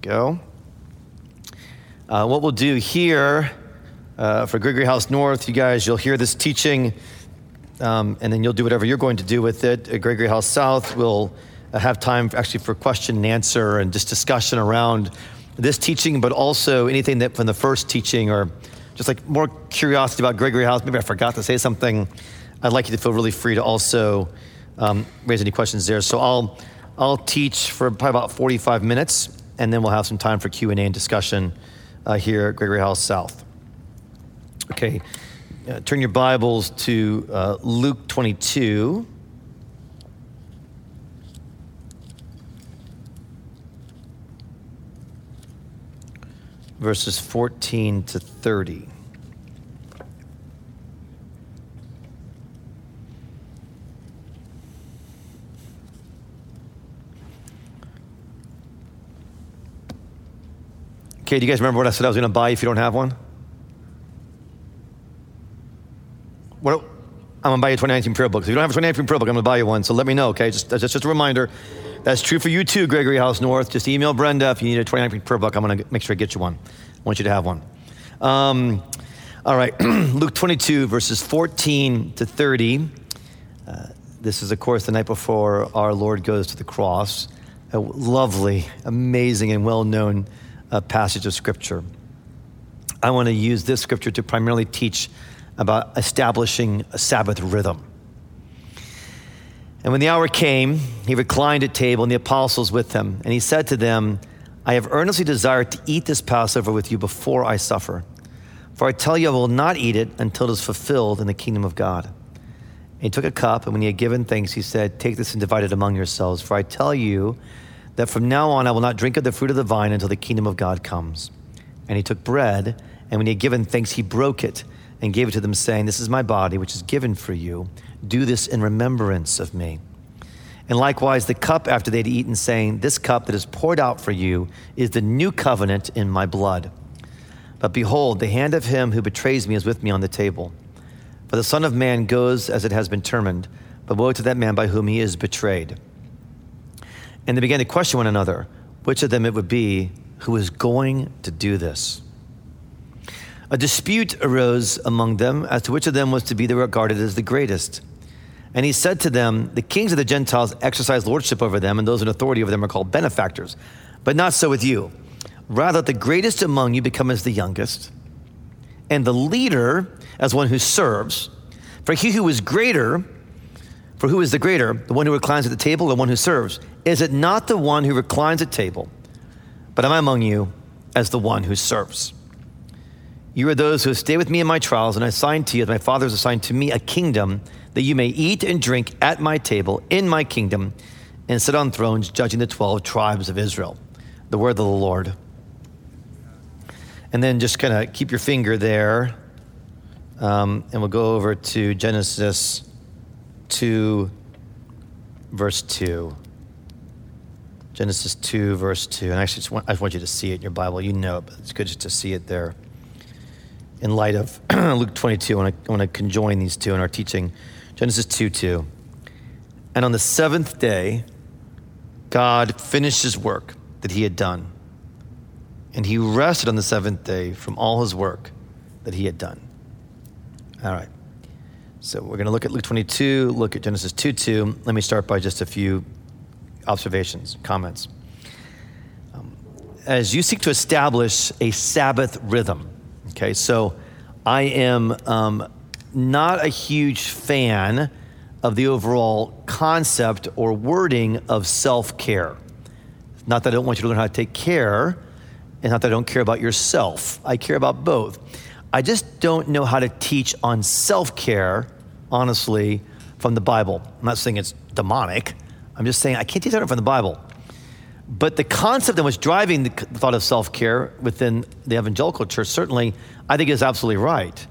go. Uh, what we'll do here uh, for Gregory House North, you guys, you'll hear this teaching, um, and then you'll do whatever you're going to do with it. At Gregory House South, we'll uh, have time actually for question and answer and just discussion around this teaching, but also anything that from the first teaching or just like more curiosity about Gregory House. Maybe I forgot to say something. I'd like you to feel really free to also um, raise any questions there. So I'll I'll teach for probably about 45 minutes, and then we'll have some time for Q and A and discussion uh, here at Gregory House South. Okay, uh, turn your Bibles to uh, Luke 22. Verses 14 to 30. Okay, do you guys remember what I said I was going to buy if you don't have one? What? I'm going to buy you a 2019 prayer book. If you don't have a 2019 prayer book, I'm going to buy you one. So let me know, okay? Just, that's just a reminder. That's true for you too, Gregory House North. Just email Brenda if you need a 2019 prayer book. I'm going to make sure I get you one. I want you to have one. Um, all right, Luke 22, verses 14 to 30. Uh, this is, of course, the night before our Lord goes to the cross. A lovely, amazing, and well known uh, passage of Scripture. I want to use this scripture to primarily teach about establishing a Sabbath rhythm. And when the hour came, he reclined at table and the apostles with him, and he said to them, I have earnestly desired to eat this Passover with you before I suffer. For I tell you, I will not eat it until it is fulfilled in the kingdom of God. And he took a cup, and when he had given thanks, he said, Take this and divide it among yourselves. For I tell you that from now on I will not drink of the fruit of the vine until the kingdom of God comes. And he took bread, and when he had given thanks, he broke it and gave it to them, saying, This is my body, which is given for you. Do this in remembrance of me. And likewise, the cup after they had eaten, saying, This cup that is poured out for you is the new covenant in my blood. But behold, the hand of him who betrays me is with me on the table. For the Son of Man goes as it has been determined, but woe to that man by whom he is betrayed. And they began to question one another, which of them it would be who was going to do this. A dispute arose among them as to which of them was to be regarded as the greatest. And he said to them, The kings of the Gentiles exercise lordship over them, and those in authority over them are called benefactors. But not so with you. Rather, the greatest among you become as the youngest, and the leader as one who serves. For he who is greater, for who is the greater, the one who reclines at the table or the one who serves? Is it not the one who reclines at table? But am I among you as the one who serves? You are those who stay with me in my trials, and I assign to you, as my Father has assigned to me, a kingdom that you may eat and drink at my table in my kingdom and sit on thrones judging the 12 tribes of Israel. The word of the Lord. And then just kind of keep your finger there, um, and we'll go over to Genesis 2, verse 2. Genesis 2, verse 2. And I just want, I just want you to see it in your Bible. You know it, but it's good just to see it there. In light of Luke 22, I want, to, I want to conjoin these two in our teaching. Genesis 2 2. And on the seventh day, God finished his work that he had done. And he rested on the seventh day from all his work that he had done. All right. So we're going to look at Luke 22, look at Genesis 2 2. Let me start by just a few observations, comments. Um, as you seek to establish a Sabbath rhythm, okay, so I am um, not a huge fan of the overall concept or wording of self care. Not that I don't want you to learn how to take care, and not that I don't care about yourself. I care about both. I just don't know how to teach on self care, honestly, from the Bible. I'm not saying it's demonic. I'm just saying I can't teach that from the Bible. But the concept that was driving the thought of self care within the evangelical church, certainly, I think is absolutely right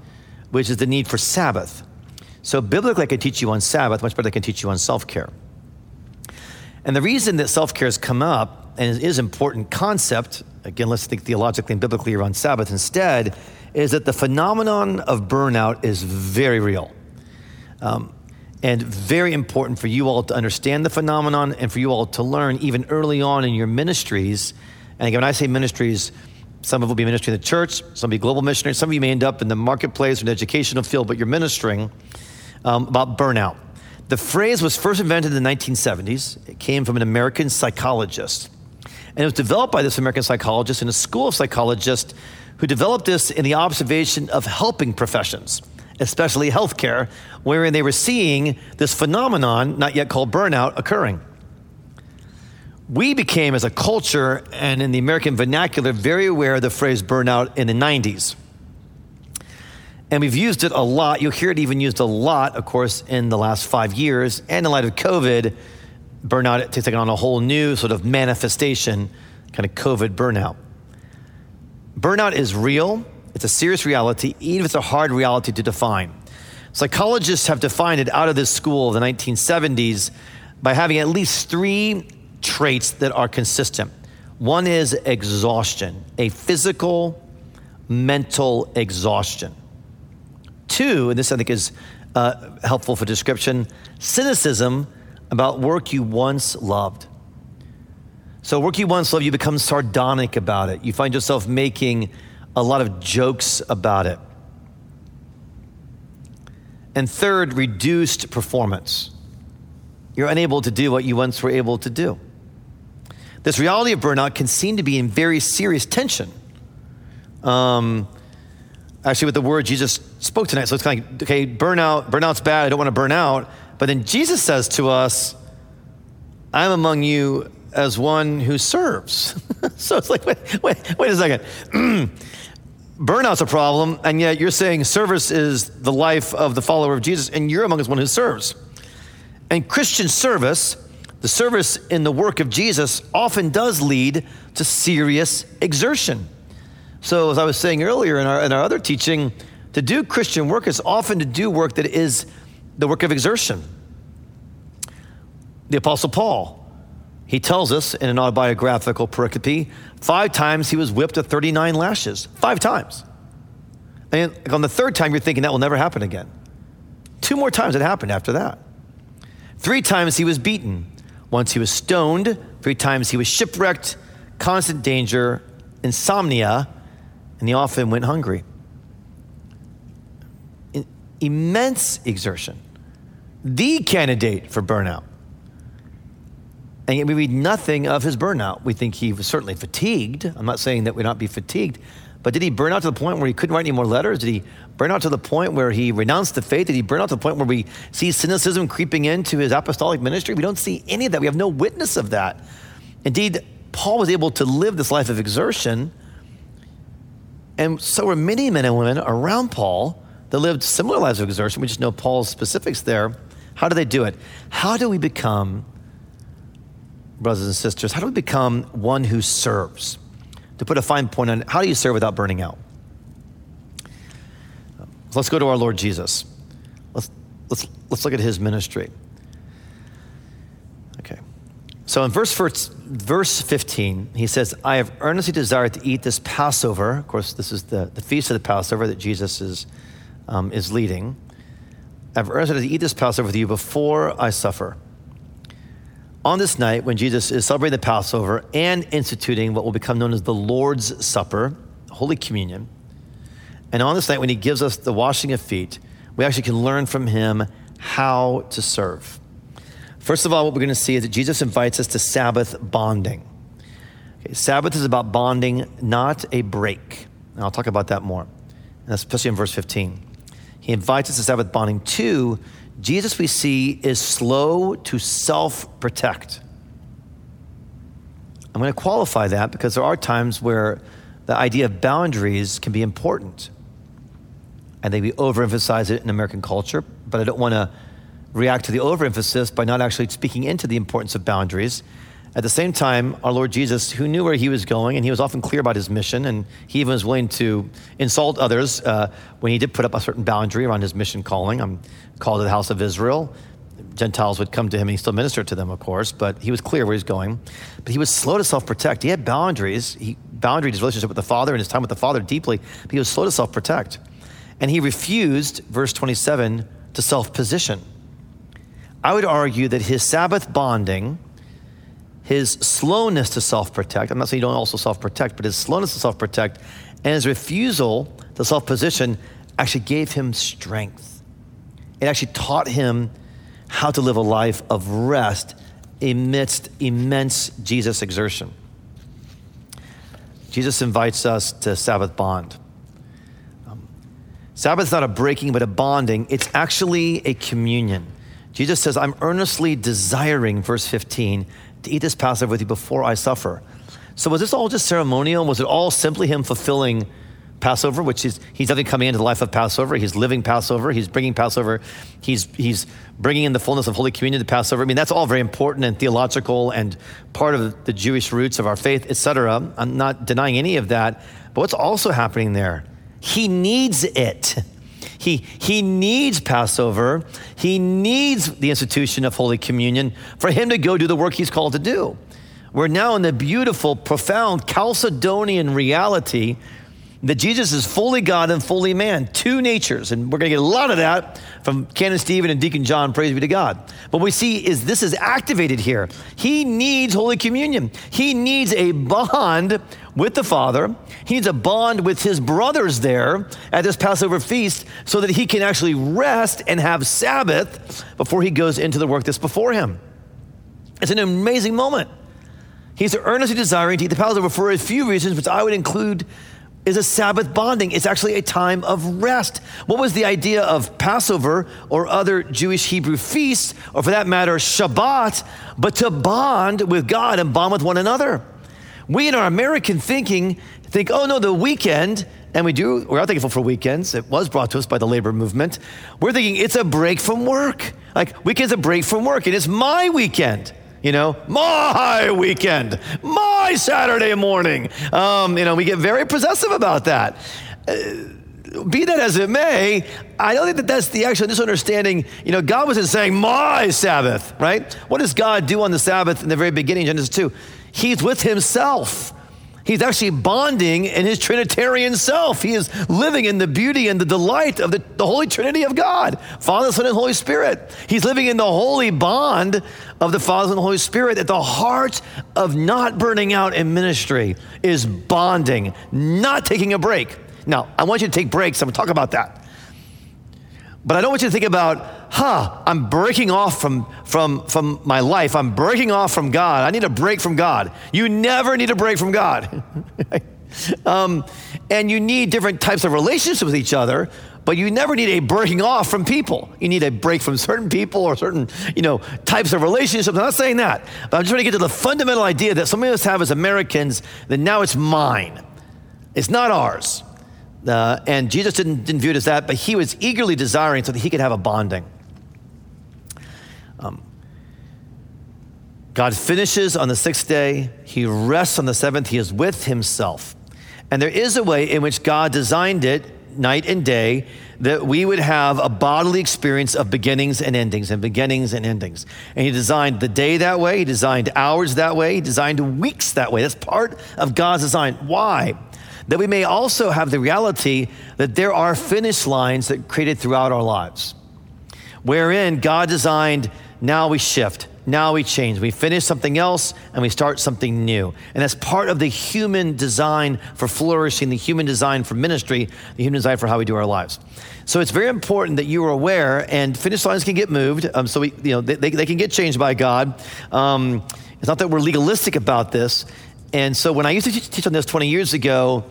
which is the need for Sabbath. So, biblically, I can teach you on Sabbath much better than I can teach you on self care. And the reason that self care has come up and is an important concept, again, let's think theologically and biblically around Sabbath instead, is that the phenomenon of burnout is very real. Um, and very important for you all to understand the phenomenon and for you all to learn even early on in your ministries And again, when I say ministries, some of will be ministry in the church, some will be global missionaries, some of you may end up in the marketplace or the educational field, but you're ministering um, about burnout. The phrase was first invented in the 1970s. It came from an American psychologist. And it was developed by this American psychologist in a school of psychologists who developed this in the observation of helping professions, especially healthcare, wherein they were seeing this phenomenon, not yet called burnout, occurring. We became, as a culture and in the American vernacular, very aware of the phrase burnout in the 90s. And we've used it a lot. You'll hear it even used a lot, of course, in the last five years. And in light of COVID, burnout takes on a whole new sort of manifestation, kind of COVID burnout. Burnout is real, it's a serious reality, even if it's a hard reality to define. Psychologists have defined it out of this school of the 1970s by having at least three traits that are consistent. One is exhaustion, a physical, mental exhaustion. Two, and this I think is uh, helpful for description, cynicism about work you once loved. So, work you once loved, you become sardonic about it. You find yourself making a lot of jokes about it. And third, reduced performance. You're unable to do what you once were able to do. This reality of burnout can seem to be in very serious tension. Um, actually with the word Jesus spoke tonight. So it's kind of like, okay, burnout, burnout's bad. I don't want to burn out. But then Jesus says to us, I'm among you as one who serves. so it's like, wait, wait, wait a second. Burnout's a problem, and yet you're saying service is the life of the follower of Jesus, and you're among us one who serves. And Christian service, the service in the work of Jesus, often does lead to serious exertion. So, as I was saying earlier in our, in our other teaching, to do Christian work is often to do work that is the work of exertion. The Apostle Paul, he tells us in an autobiographical pericope, five times he was whipped at 39 lashes. Five times. And on the third time, you're thinking that will never happen again. Two more times it happened after that. Three times he was beaten. Once he was stoned. Three times he was shipwrecked, constant danger, insomnia, and he often went hungry. immense exertion, the candidate for burnout. And yet we read nothing of his burnout. We think he was certainly fatigued. I'm not saying that we not be fatigued, but did he burn out to the point where he couldn't write any more letters? Did he burn out to the point where he renounced the faith? Did he burn out to the point where we see cynicism creeping into his apostolic ministry? We don't see any of that. We have no witness of that. Indeed, Paul was able to live this life of exertion and so were many men and women around Paul that lived similar lives of exertion. We just know Paul's specifics there. How do they do it? How do we become, brothers and sisters, how do we become one who serves? To put a fine point on it, how do you serve without burning out? Let's go to our Lord Jesus. Let's, let's, let's look at his ministry. Okay. So in verse, verse 15, he says, I have earnestly desired to eat this Passover. Of course, this is the, the feast of the Passover that Jesus is, um, is leading. I've earnestly to eat this Passover with you before I suffer. On this night, when Jesus is celebrating the Passover and instituting what will become known as the Lord's Supper, Holy Communion, and on this night, when he gives us the washing of feet, we actually can learn from him how to serve. First of all, what we're going to see is that Jesus invites us to Sabbath bonding. Okay, Sabbath is about bonding, not a break. And I'll talk about that more, especially in verse 15. He invites us to Sabbath bonding. Two, Jesus we see is slow to self protect. I'm going to qualify that because there are times where the idea of boundaries can be important. I think we overemphasize it in American culture, but I don't want to react to the overemphasis by not actually speaking into the importance of boundaries. At the same time, our Lord Jesus, who knew where he was going, and he was often clear about his mission, and he even was willing to insult others uh, when he did put up a certain boundary around his mission calling. I'm called to the house of Israel. Gentiles would come to him, he still ministered to them, of course, but he was clear where he was going. But he was slow to self protect. He had boundaries. He boundaried his relationship with the Father and his time with the Father deeply, but he was slow to self protect. And he refused, verse 27, to self position. I would argue that his Sabbath bonding, his slowness to self protect. I'm not saying you don't also self protect, but his slowness to self protect and his refusal to self position actually gave him strength. It actually taught him how to live a life of rest amidst immense Jesus exertion. Jesus invites us to Sabbath bond. Um, Sabbath's not a breaking, but a bonding. It's actually a communion. Jesus says, I'm earnestly desiring, verse 15, to eat this Passover with you before I suffer. So was this all just ceremonial? Was it all simply him fulfilling Passover, which is he's definitely coming into the life of Passover. He's living Passover. He's bringing Passover. He's he's bringing in the fullness of Holy Communion to Passover. I mean, that's all very important and theological and part of the Jewish roots of our faith, etc. I'm not denying any of that. But what's also happening there? He needs it. He, he needs Passover. He needs the institution of Holy Communion for him to go do the work he's called to do. We're now in the beautiful, profound Chalcedonian reality that Jesus is fully God and fully man, two natures. And we're going to get a lot of that from Canon Stephen and Deacon John, praise be to God. But we see is this is activated here. He needs Holy Communion. He needs a bond with the Father. He needs a bond with his brothers there at this Passover feast so that he can actually rest and have Sabbath before he goes into the work that's before him. It's an amazing moment. He's earnestly desiring to eat the Passover for a few reasons, which I would include is a Sabbath bonding. It's actually a time of rest. What was the idea of Passover or other Jewish Hebrew feasts, or for that matter, Shabbat, but to bond with God and bond with one another? We in our American thinking think, oh no, the weekend, and we do, we are thankful for weekends. It was brought to us by the labor movement. We're thinking it's a break from work. Like, weekend's a break from work, and it's my weekend. You know, my weekend, my Saturday morning. Um, you know, we get very possessive about that. Uh, be that as it may, I don't think that that's the actual misunderstanding. You know, God wasn't saying my Sabbath, right? What does God do on the Sabbath in the very beginning, Genesis 2? He's with himself. He's actually bonding in his Trinitarian self. He is living in the beauty and the delight of the, the, Holy Trinity of God Father, Son, and Holy Spirit. He's living in the holy bond of the Father, and Holy Spirit. At the heart of not burning out in ministry is bonding, not taking a break. Now, I want you to take breaks. I'm going to talk about that. But I don't want you to think about, huh, I'm breaking off from, from, from my life. I'm breaking off from God. I need a break from God. You never need a break from God. um, and you need different types of relationships with each other, but you never need a breaking off from people. You need a break from certain people or certain, you know, types of relationships. I'm not saying that, but I'm just trying to get to the fundamental idea that some of us have as Americans that now it's mine. It's not ours. Uh, and Jesus didn't, didn't view it as that, but he was eagerly desiring so that he could have a bonding. Um, God finishes on the sixth day, he rests on the seventh, he is with himself. And there is a way in which God designed it night and day that we would have a bodily experience of beginnings and endings and beginnings and endings. And he designed the day that way, he designed hours that way, he designed weeks that way. That's part of God's design. Why? That we may also have the reality that there are finish lines that created throughout our lives, wherein God designed, now we shift, now we change. We finish something else and we start something new. And that's part of the human design for flourishing, the human design for ministry, the human design for how we do our lives. So it's very important that you are aware, and finish lines can get moved. Um, so we, you know, they, they, can get changed by God. Um, it's not that we're legalistic about this. And so when I used to teach on this 20 years ago,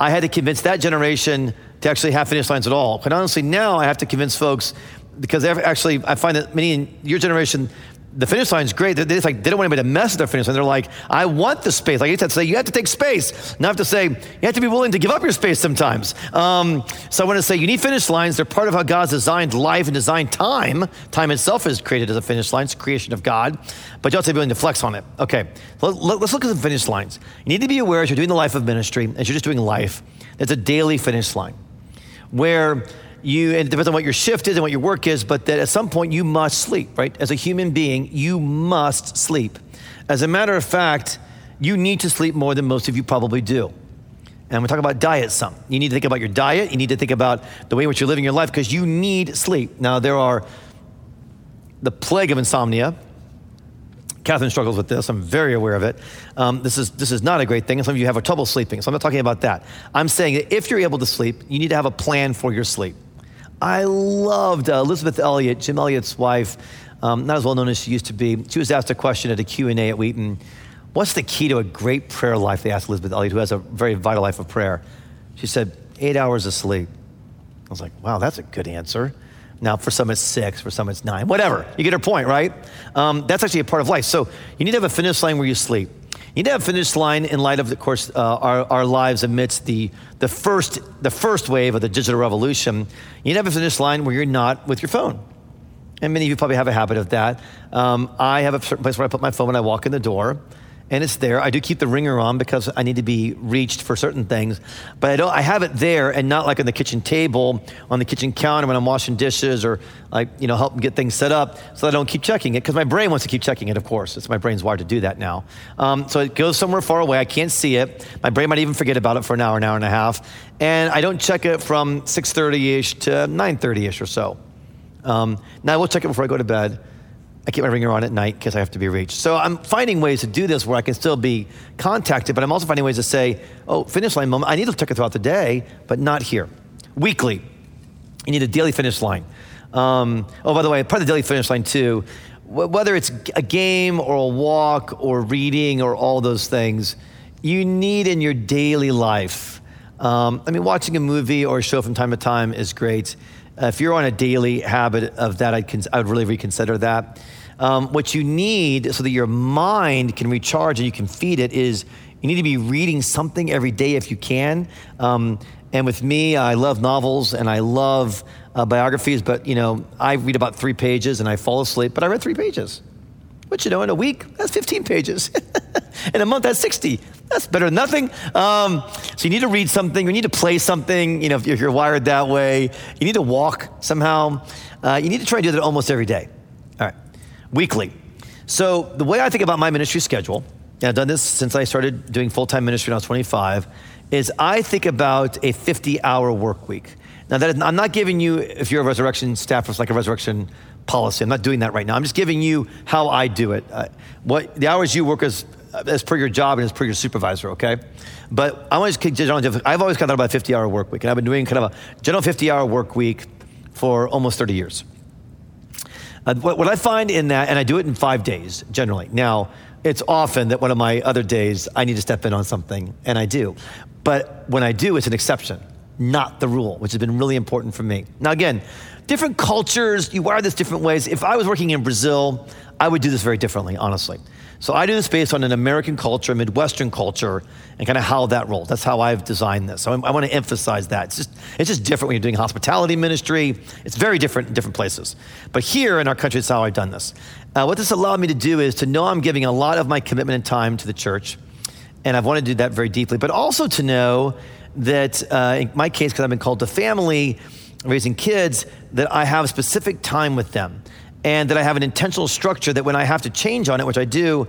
I had to convince that generation to actually have finish lines at all. But honestly, now I have to convince folks because actually I find that many in your generation the finish line is great. They, just like, they don't want anybody to mess with their finish line. They're like, I want the space. Like I said, say, you have to take space. Not have to say, you have to be willing to give up your space sometimes. Um, so I want to say, you need finish lines. They're part of how God's designed life and designed time. Time itself is created as a finish line. It's creation of God. But you have to be willing to flex on it. Okay, let's look at the finish lines. You need to be aware as you're doing the life of ministry, as you're just doing life, there's a daily finish line where you, and it depends on what your shift is and what your work is, but that at some point you must sleep, right? As a human being, you must sleep. As a matter of fact, you need to sleep more than most of you probably do. And we talk about diet some. You need to think about your diet. You need to think about the way in which you're living your life because you need sleep. Now, there are the plague of insomnia. Catherine struggles with this. I'm very aware of it. Um, this, is, this is not a great thing. Some of you have trouble sleeping. So I'm not talking about that. I'm saying that if you're able to sleep, you need to have a plan for your sleep. I loved uh, Elisabeth Elliot, Jim Elliot's wife, um, not as well known as she used to be. She was asked a question at a Q&A at Wheaton. What's the key to a great prayer life? They asked Elisabeth Elliot, who has a very vital life of prayer. She said, eight hours of sleep. I was like, wow, that's a good answer. Now, for some it's six, for some it's nine, whatever. You get her point, right? Um, that's actually a part of life. So you need to have a finish line where you sleep. You need to have finish line in light of, of course, uh, our, our lives amidst the, the, first, the first wave of the digital revolution. You need to have a finish line where you're not with your phone. And many of you probably have a habit of that. Um, I have a certain place where I put my phone when I walk in the door and it's there. I do keep the ringer on because I need to be reached for certain things, but I don't. I have it there and not like on the kitchen table, on the kitchen counter when I'm washing dishes or like you know help get things set up, so I don't keep checking it because my brain wants to keep checking it. Of course, it's my brain's wired to do that now. Um, so it goes somewhere far away. I can't see it. My brain might even forget about it for an hour, an hour and a half, and I don't check it from 6:30 ish to 9:30 ish or so. Um, now I will check it before I go to bed. I keep my ringer on at night because I have to be reached. So I'm finding ways to do this where I can still be contacted, but I'm also finding ways to say, oh, finish line moment. I need to check it throughout the day, but not here. Weekly, you need a daily finish line. Um, oh, by the way, part of the daily finish line too, whether it's a game or a walk or reading or all those things, you need in your daily life. Um, I mean, watching a movie or a show from time to time is great. Uh, if you're on a daily habit of that, I'd, cons- I would really reconsider that. Um, what you need so that your mind can recharge and you can feed it is you need to be reading something every day if you can. Um, and with me, I love novels and I love uh, biographies, but you know, I read about three pages and I fall asleep, but I read three pages. But you know, in a week, that's 15 pages. in a month, that's 60. That's better than nothing. Um, so you need to read something, you need to play something, you know, if you're wired that way. You need to walk somehow. Uh, you need to try to do that almost every day. All right, weekly. So the way I think about my ministry schedule, and I've done this since I started doing full-time ministry when I was 25, is I think about a 50-hour work week. Now, that is, I'm not giving you, if you're a resurrection staff, it's like a resurrection policy. I'm not doing that right now. I'm just giving you how I do it. Uh, what the hours you work as as per your job and as per your supervisor, okay? But I always I've always got about a 50 hour work week, and I've been doing kind of a general 50 hour work week for almost 30 years. Uh, what, what I find in that, and I do it in five days generally. Now, it's often that one of my other days I need to step in on something, and I do. But when I do, it's an exception, not the rule, which has been really important for me. Now, again, different cultures, you wire this different ways. If I was working in Brazil, I would do this very differently, honestly. So I do this based on an American culture, Midwestern culture, and kind of how that rolls. That's how I've designed this. So I, I want to emphasize that. It's just, it's just different when you're doing hospitality ministry. It's very different in different places. But here in our country, it's how I've done this. Uh, what this allowed me to do is to know I'm giving a lot of my commitment and time to the church, and I've wanted to do that very deeply, but also to know that uh, in my case, because I've been called to family, raising kids, that I have specific time with them and that I have an intentional structure that when I have to change on it, which I do,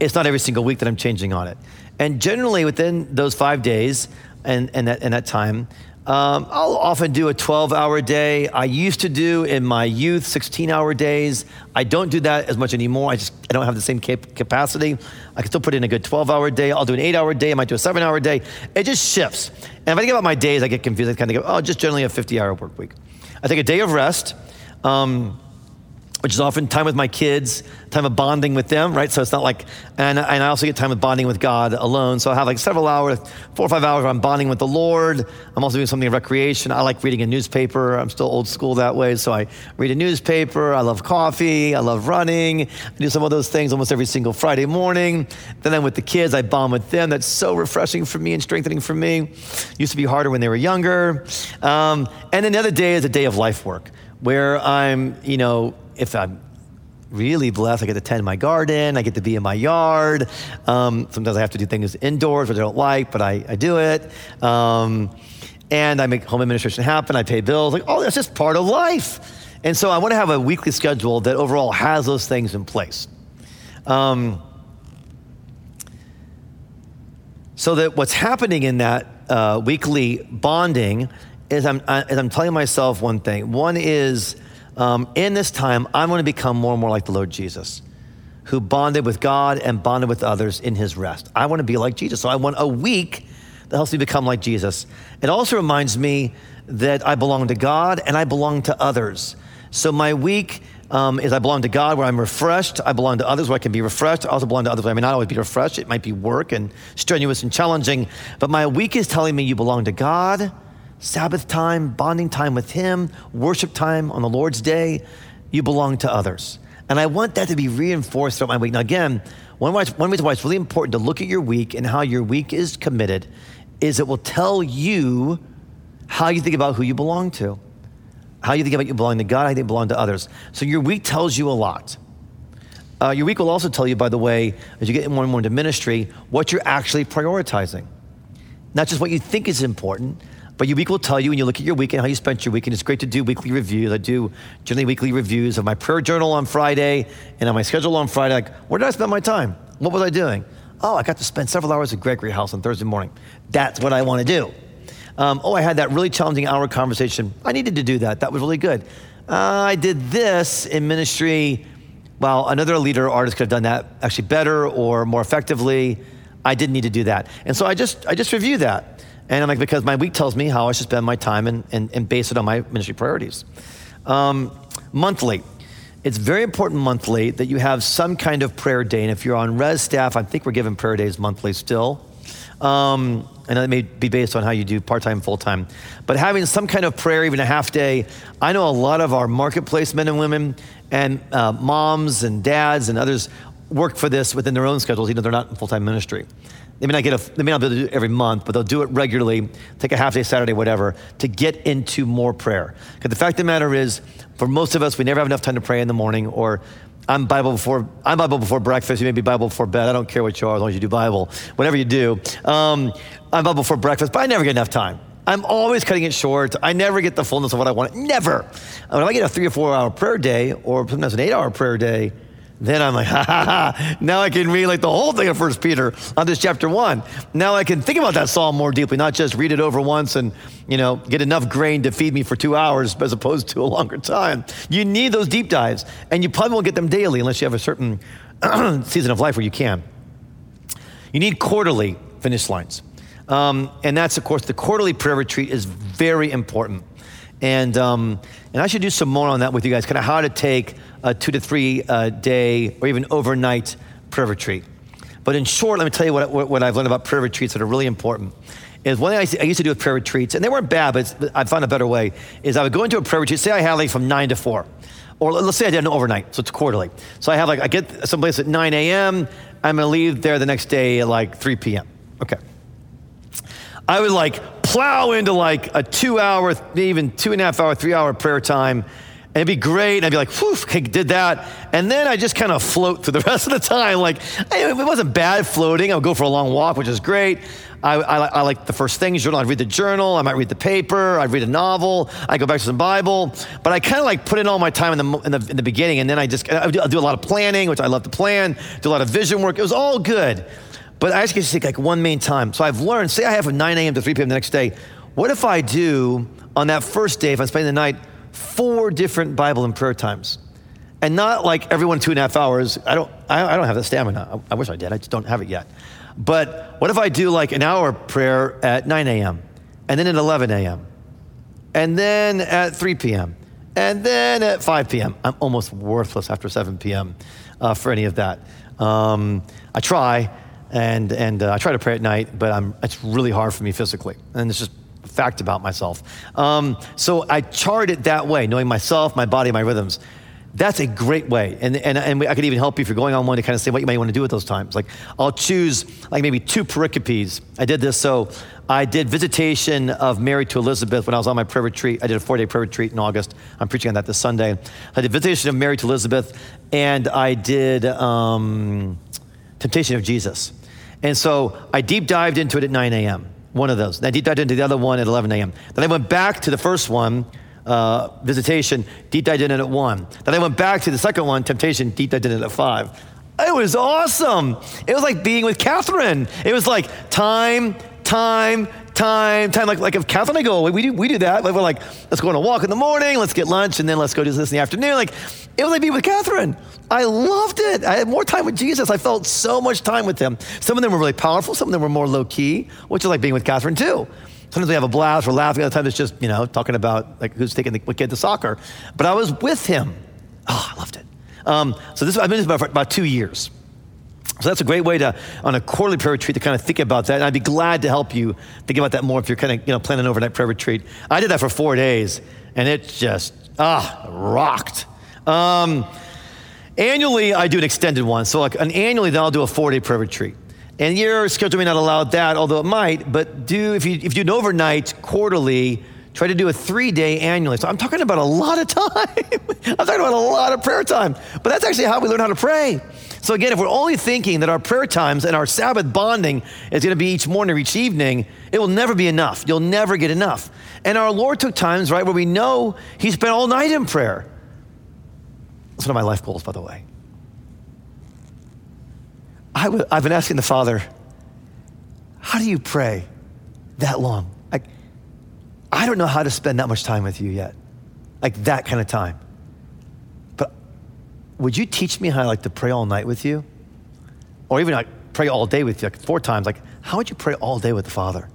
it's not every single week that I'm changing on it. And generally within those five days and, and, that, and that time, um, I'll often do a 12 hour day. I used to do in my youth 16 hour days. I don't do that as much anymore. I just I don't have the same cap- capacity. I can still put in a good 12 hour day. I'll do an eight hour day. I might do a seven hour day. It just shifts. And if I think about my days, I get confused. I kind of go, oh, just generally a 50 hour work week. I take a day of rest. Um, which is often time with my kids, time of bonding with them, right? So it's not like, and, and I also get time with bonding with God alone. So I have like several hours, four or five hours where I'm bonding with the Lord. I'm also doing something of recreation. I like reading a newspaper. I'm still old school that way. So I read a newspaper. I love coffee. I love running. I do some of those things almost every single Friday morning. Then I'm with the kids. I bond with them. That's so refreshing for me and strengthening for me. Used to be harder when they were younger. Um, and then the other day is a day of life work where I'm, you know, if I'm really blessed, I get to tend my garden, I get to be in my yard. Um, sometimes I have to do things indoors, which I don't like, but I, I do it. Um, and I make home administration happen, I pay bills. Like, oh, that's just part of life. And so I want to have a weekly schedule that overall has those things in place. Um, so that what's happening in that uh, weekly bonding is I'm, I, is I'm telling myself one thing. One is, um, in this time, I'm going to become more and more like the Lord Jesus. who bonded with God and bonded with others in his rest. I want to be like Jesus. So I want a week that helps me become like Jesus. It also reminds me that I belong to God and I belong to others. So my week um, is I belong to God where I'm refreshed. I belong to others where I can be refreshed. I also belong to others where I may not always be refreshed. It might be work and strenuous and challenging. But my week is telling me you belong to God, Sabbath time, bonding time with Him, worship time on the Lord's day. You belong to others. And I want that to be reinforced throughout my week. Now, again, one, reason why it's really important to look at your week and how your week is committed is it will tell you how you think about who you belong to, how you think about you belong to God, how you you belong to others. So your week tells you a lot. Uh, your week will also tell you, by the way, as you get more and more into ministry, what you're actually prioritizing. Not just what you think is important, but your week will tell you when you look at your week and how you spent your week. And it's great to do weekly reviews. I do generally weekly reviews of my prayer journal on Friday and on my schedule on Friday. Like, where did I spend my time? What was I doing? Oh, I got to spend several hours at Gregory House on Thursday morning. That's what I want to do. Um, oh, I had that really challenging hour conversation. I needed to do that. That was really good. Uh, I did this in ministry. Well, another leader or artist could have done that actually better or more effectively. I didn't need to do that. And so I just, I just review that. And I'm like, because my week tells me how I should spend my time and, and, and base it on my ministry priorities. Um, monthly. It's very important monthly that you have some kind of prayer day. And if you're on res staff, I think we're given prayer days monthly still. Um, and it may be based on how you do part time, full time. But having some kind of prayer, even a half day, I know a lot of our marketplace men and women and uh, moms and dads and others work for this within their own schedules, even though they're not in full time ministry. They may not get a, they may not be able to do it every month, but they'll do it regularly, take a half day, Saturday, whatever, to get into more prayer. Because the fact of the matter is, for most of us, we never have enough time to pray in the morning, or I'm Bible before I'm Bible before breakfast. You may be Bible before bed. I don't care what you are, as long as you do Bible. Whatever you do, um, I'm Bible before breakfast, but I never get enough time. I'm always cutting it short. I never get the fullness of what I want. Never. When if I get a three or four hour prayer day, or sometimes an eight hour prayer day, then I'm like, ha ha ha. Now I can read like the whole thing of First Peter on this chapter one. Now I can think about that psalm more deeply, not just read it over once and, you know, get enough grain to feed me for two hours as opposed to a longer time. You need those deep dives, and you probably won't get them daily unless you have a certain season of life where you can. You need quarterly finish lines. Um, and that's, of course, the quarterly prayer retreat is very important. And, um, and I should do some more on that with you guys, kind of how to take a two to three uh, day or even overnight prayer retreat. But in short, let me tell you what, what, what I've learned about prayer retreats that are really important. Is one thing I, used to do with prayer retreats, and they weren't bad, but I found a better way, is I would go into a prayer retreat, say I had like from nine to four. Or let's say I did an overnight, so it's quarterly. So I have like, I get someplace at 9 a.m., I'm gonna leave there the next day at like 3 p.m. Okay. I would like plow into like a two hour, even two and a half hour, three hour prayer time and it'd be great. I'd be like, whew, okay, did that. And then I just kind of float through the rest of the time. Like, it wasn't bad floating. I would go for a long walk, which is great. I, I, I like the first things journal. I'd read the journal. I might read the paper. I'd read a novel. I go back to some Bible. But I kind of like put in all my time in the, in the, in the beginning. And then I just, I do, I do a lot of planning, which I love to plan, do a lot of vision work. It was all good. But I actually take like one main time. So I've learned, say I have from 9 a.m. to 3 p.m. the next day. What if I do on that first day, if I'm spending the night, four different Bible and prayer times. And not like everyone two and a half hours. I don't, I, I don't have the stamina. I, I wish I did. I just don't have it yet. But what if I do like an hour prayer at 9 a.m., and then at 11 a.m., and then at 3 p.m., and then at 5 p.m.? I'm almost worthless after 7 p.m. Uh, for any of that. Um, I try, and, and uh, I try to pray at night, but I'm, it's really hard for me physically. And it's just a fact about myself. Um, so I chart it that way, knowing myself, my body, my rhythms. That's a great way. And, and, and I could even help you if you're going on one to kind of say what you might want to do at those times. Like, I'll choose like maybe two pericopes. I did this. So I did visitation of Mary to Elizabeth when I was on my prayer retreat. I did a four day prayer retreat in August. I'm preaching on that this Sunday. I did visitation of Mary to Elizabeth, and I did um, temptation of Jesus. And so I deep dived into it at 9 a.m one of those. Then I deep dived into the other one at 11 a.m. Then I went back to the first one, uh, visitation, deep dived in it at 1. Then I went back to the second one, temptation, deep dived in it at 5. It was awesome. It was like being with Catherine. It was like time, time, time, time. Like, like if Catherine and I go, we do, we do that. Like, we're like, let's go on a walk in the morning, let's get lunch, and then let's go do this in the afternoon. Like, it was like being with Catherine. I loved it. I had more time with Jesus. I felt so much time with him. Some of them were really powerful, some of them were more low key, which is like being with Catherine too. Sometimes we have a blast, we're laughing. Other times it's just, you know, talking about like who's taking the kid to soccer. But I was with him. Oh, I loved it. Um, so this, I've been this for about two years. So that's a great way to, on a quarterly prayer retreat, to kind of think about that. And I'd be glad to help you think about that more if you're kind of, you know, planning an overnight prayer retreat. I did that for four days, and it just, ah, rocked. Um, annually, I do an extended one. So like an annually, then I'll do a four-day prayer retreat. And your schedule may not allow that, although it might, but do, if you, if you do an overnight quarterly, try to do a three day annually. So I'm talking about a lot of time. I'm talking about a lot of prayer time. But that's actually how we learn how to pray. So again, if we're only thinking that our prayer times and our Sabbath bonding is going to be each morning or each evening, it will never be enough. You'll never get enough. And our Lord took times, right, where we know He spent all night in prayer. That's one of my life goals, by the way. i w- I've been asking the Father, how do you pray that long? I don't know how to spend that much time with you yet. Like that kind of time. But would you teach me how like to pray all night with you? Or even like pray all day with you, like four times. Like, how would you pray all day with the Father?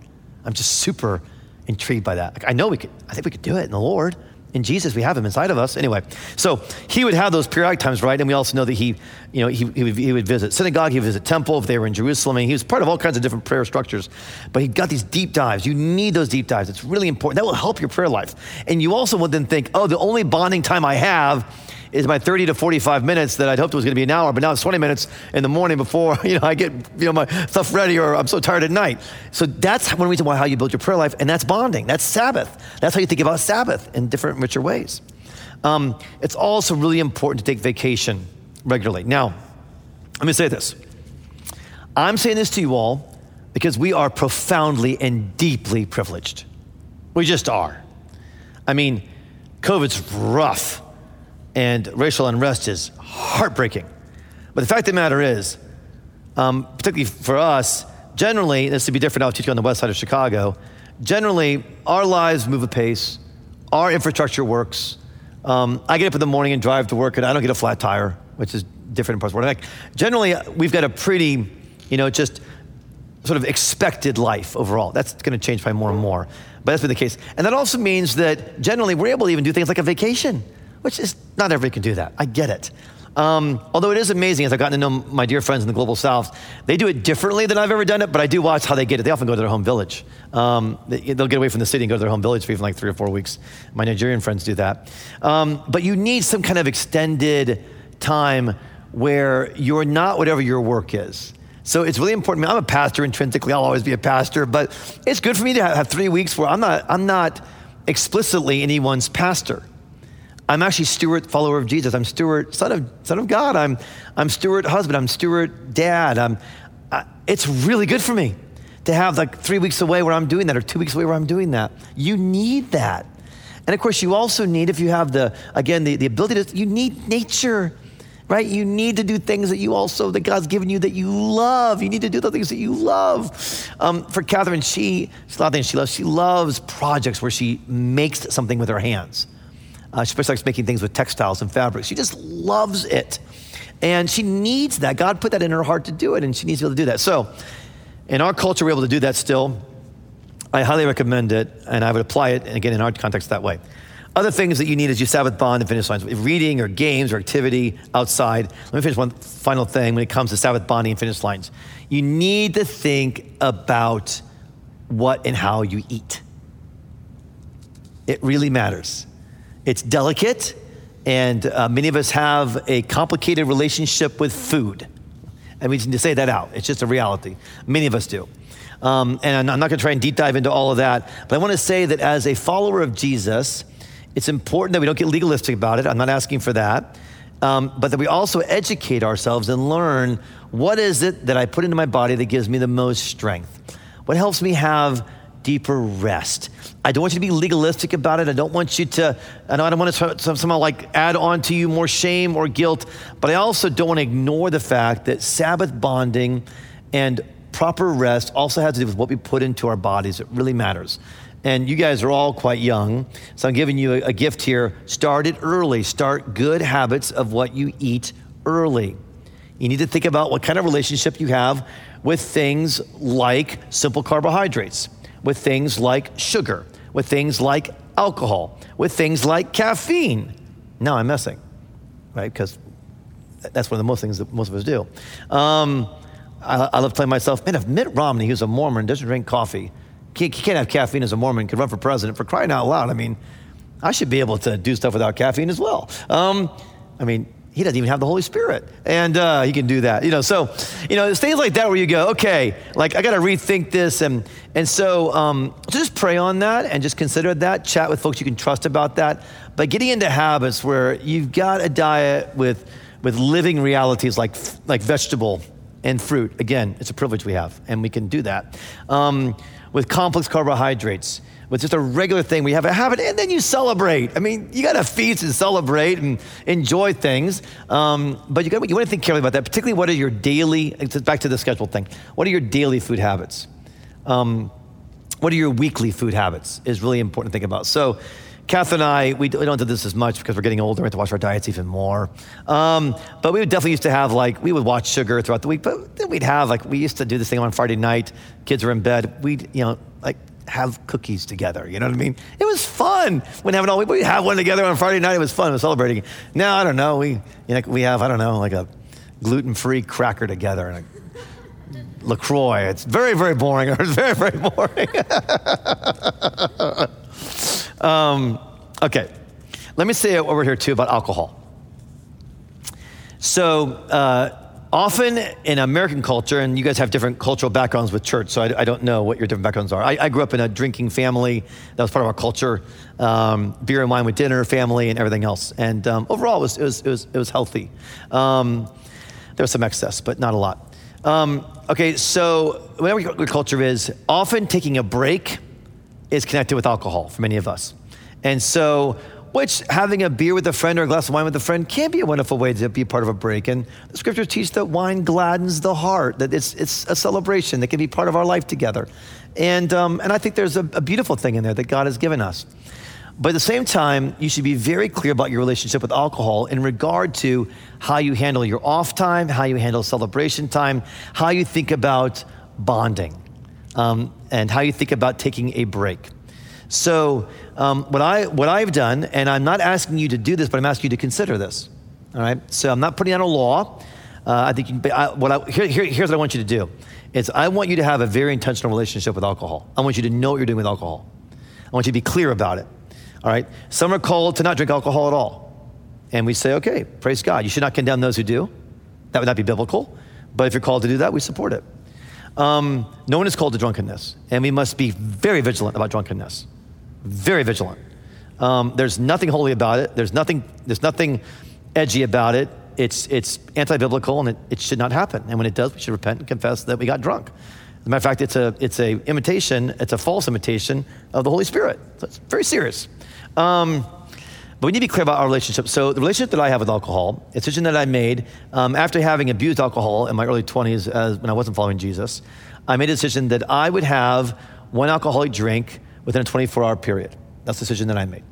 I'm just super intrigued by that. Like, I know we could, I think we could do it in the Lord in Jesus, we have him inside of us. Anyway, so he would have those periodic times, right? And we also know that he, you know, he, he, would, he would visit synagogue, he would visit temple if they were in Jerusalem. And he was part of all kinds of different prayer structures. But he got these deep dives. You need those deep dives. It's really important. That will help your prayer life. And you also would then think, oh, the only bonding time I have is my 30 to 45 minutes that I'd hoped it was going to be an hour, but now it's 20 minutes in the morning before you know I get you know my stuff ready or I'm so tired at night. So that's one reason why how you build your prayer life, and that's bonding. That's Sabbath. That's how you think about Sabbath in different, richer ways. Um, it's also really important to take vacation regularly. Now, let me say this. I'm saying this to you all because we are profoundly and deeply privileged. We just are. I mean, COVID's rough and racial unrest is heartbreaking. But the fact of the matter is, um, particularly for us, generally, this would be different I'll teach you on the west side of Chicago, generally, our lives move apace, our infrastructure works. Um, I get up in the morning and drive to work, and I don't get a flat tire, which is different in parts of the world. Generally, we've got a pretty, you know, just sort of expected life overall. That's going to change probably more and more, but that's been the case. And that also means that generally we're able to even do things like a vacation which is not everybody can do that. I get it. Um, although it is amazing as I've gotten to know my dear friends in the global south, they do it differently than I've ever done it, but I do watch how they get it. They often go to their home village. Um, they, will get away from the city and go to their home village for even like three or four weeks. My Nigerian friends do that. Um, but you need some kind of extended time where you're not whatever your work is. So it's really important. I mean, I'm a pastor intrinsically. I'll always be a pastor, but it's good for me to have three weeks where I'm not, I'm not explicitly anyone's pastor. I'm actually Stewart, follower of Jesus. I'm Stewart, son of, son of God. I'm, I'm Stewart husband. I'm Stewart dad. I'm, I, it's really good for me to have like three weeks away where I'm doing that or two weeks away where I'm doing that. You need that. And of course, you also need, if you have the, again, the, the ability to, you need nature, right? You need to do things that you also, that God's given you that you love. You need to do the things that you love. Um, for Catherine, she, she's a lot of things she loves. She loves projects where she makes something with her hands. Uh, she especially likes making things with textiles and fabrics. She just loves it. And she needs that. God put that in her heart to do it, and she needs to be able to do that. So, in our culture, we're able to do that still. I highly recommend it, and I would apply it, and again, in our context that way. Other things that you need is you Sabbath bond and finish lines. Reading or games or activity outside. Let me finish one final thing when it comes to Sabbath bonding and finish lines. You need to think about what and how you eat. It really matters. It's delicate, and uh, many of us have a complicated relationship with food. And we need to say that out. It's just a reality. Many of us do. Um, and I'm not going to try and deep dive into all of that, but I want to say that as a follower of Jesus, it's important that we don't get legalistic about it. I'm not asking for that. Um, but that we also educate ourselves and learn what is it that I put into my body that gives me the most strength? What helps me have deeper rest. I don't want you to be legalistic about it. I don't want you to, I don't want to somehow like add on to you more shame or guilt, but I also don't want to ignore the fact that Sabbath bonding and proper rest also has to do with what we put into our bodies. It really matters. And you guys are all quite young, so I'm giving you a, a gift here. Start it early. Start good habits of what you eat early. You need to think about what kind of relationship you have with things like simple carbohydrates, with things like sugar, with things like alcohol, with things like caffeine. Now I'm messing, right? Because that's one of the most things that most of us do. Um, I, I, love telling myself, man, if Mitt Romney, who's a Mormon, doesn't drink coffee, he can't have caffeine as a Mormon, could run for president for crying out loud. I mean, I should be able to do stuff without caffeine as well. Um, I mean, he doesn't even have the Holy Spirit, and uh, he can do that. You know, so you know, things like that where you go, okay, like I got to rethink this, and and so um, just pray on that and just consider that. Chat with folks you can trust about that. But getting into habits where you've got a diet with with living realities like like vegetable and fruit. Again, it's a privilege we have, and we can do that. Um, with complex carbohydrates, with just a regular thing, we have a habit, and then you celebrate. I mean, you got to feast and celebrate and enjoy things, um, but you, got you want to think carefully about that. Particularly, what are your daily? Back to the schedule thing. What are your daily food habits? Um, what are your weekly food habits? Is really important to think about. So Kath and I, we don't do this as much because we're getting older. We have to watch our diets even more. Um, but we would definitely used to have like, we would watch sugar throughout the week, but then we'd have like, we used to do this thing on Friday night. Kids were in bed. We'd, you know, like have cookies together. You know what I mean? It was fun when having all, we'd have one together on Friday night. It was fun. Was celebrating. Now, I don't know. We, you know, we have, I don't know, like a gluten free cracker together and a LaCroix. It's very, very boring. It's very, very boring. Um, okay, let me say over here too about alcohol. So, uh, often in American culture, and you guys have different cultural backgrounds with church, so I, I don't know what your different backgrounds are. I, I, grew up in a drinking family, that was part of our culture um, beer and wine with dinner, family, and everything else. And um, overall, it was, it, was, it, was, it was healthy. Um, there was some excess, but not a lot. Um, okay, so whatever your culture is, often taking a break is connected with alcohol for many of us. And so, which having a beer with a friend or a glass of wine with a friend can be a wonderful way to be part of a break. And the scriptures teach that wine gladdens the heart, that it's, it's a celebration that can be part of our life together. And, um, and I think there's a, a beautiful thing in there that God has given us. But at the same time, you should be very clear about your relationship with alcohol in regard to how you handle your off time, how you handle celebration time, how you think about bonding um, and how you think about taking a break. So, um, what, I, what I've done, and I'm not asking you to do this, but I'm asking you to consider this. All right? So, I'm not putting out a law. Uh, I think you, I, what I, here, here, here's what I want you to do. Is I want you to have a very intentional relationship with alcohol. I want you to know what you're doing with alcohol. I want you to be clear about it. All right? Some are called to not drink alcohol at all. And we say, okay, praise God. You should not condemn those who do. That would not be biblical. But if you're called to do that, we support it. Um, no one is called to drunkenness, and we must be very vigilant about drunkenness. Very vigilant. Um, there's nothing holy about it. There's nothing. There's nothing edgy about it. It's it's anti-biblical, and it, it should not happen. And when it does, we should repent and confess that we got drunk. As a matter of fact, it's a it's a imitation. It's a false imitation of the Holy Spirit. So it's very serious. Um, but we need to be clear about our relationship. So, the relationship that I have with alcohol, a decision that I made um, after having abused alcohol in my early 20s as, when I wasn't following Jesus, I made a decision that I would have one alcoholic drink within a 24 hour period. That's the decision that I made.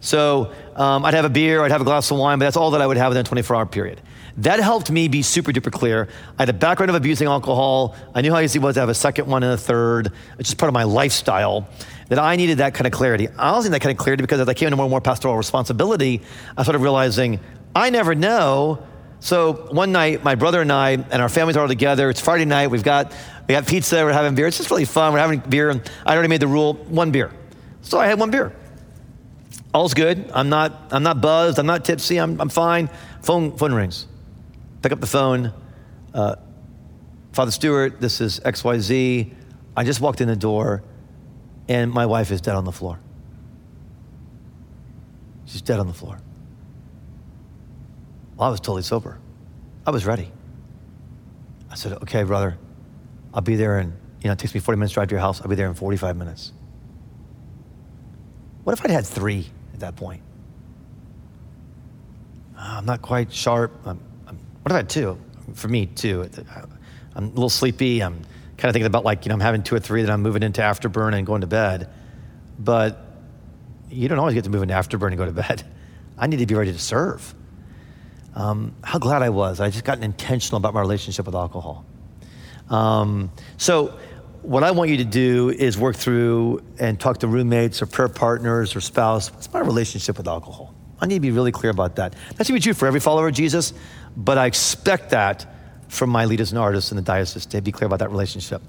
So, um, I'd have a beer, I'd have a glass of wine, but that's all that I would have within a 24 hour period. That helped me be super duper clear. I had a background of abusing alcohol. I knew how easy it was to have a second one and a third. It's just part of my lifestyle that I needed that kind of clarity. I was in that kind of clarity because as I came into more and more pastoral responsibility, I started realizing I never know. So one night, my brother and I and our families are all together. It's Friday night. We've got we got pizza. We're having beer. It's just really fun. We're having beer, and I already made the rule: one beer. So I had one beer. All's good. I'm not I'm not buzzed. I'm not tipsy. I'm I'm fine. Phone phone rings. Pick up the phone. Uh, Father Stewart, this is X Y Z. I just walked in the door and my wife is dead on the floor. She's dead on the floor. Well, I was totally sober. I was ready. I said, okay, brother, I'll be there in, you know, it takes me 40 minutes to drive to your house. I'll be there in 45 minutes. What if I'd had three at that point? Uh, I'm not quite sharp. I'm, I'm, what if I had two? For me, two. I'm a little sleepy. I'm kind of thinking about like, you know, I'm having two or three, then I'm moving into afterburn and going to bed. But you don't always get to move into afterburn and go to bed. I need to be ready to serve. Um, how glad I was. I just got intentional about my relationship with alcohol. Um, so, what I want you to do is work through and talk to roommates or prayer partners or spouse. What's my relationship with alcohol? I need to be really clear about that. That should be true for every follower of Jesus, but I expect that from my leaders and artists in the diocese to be clear about that relationship.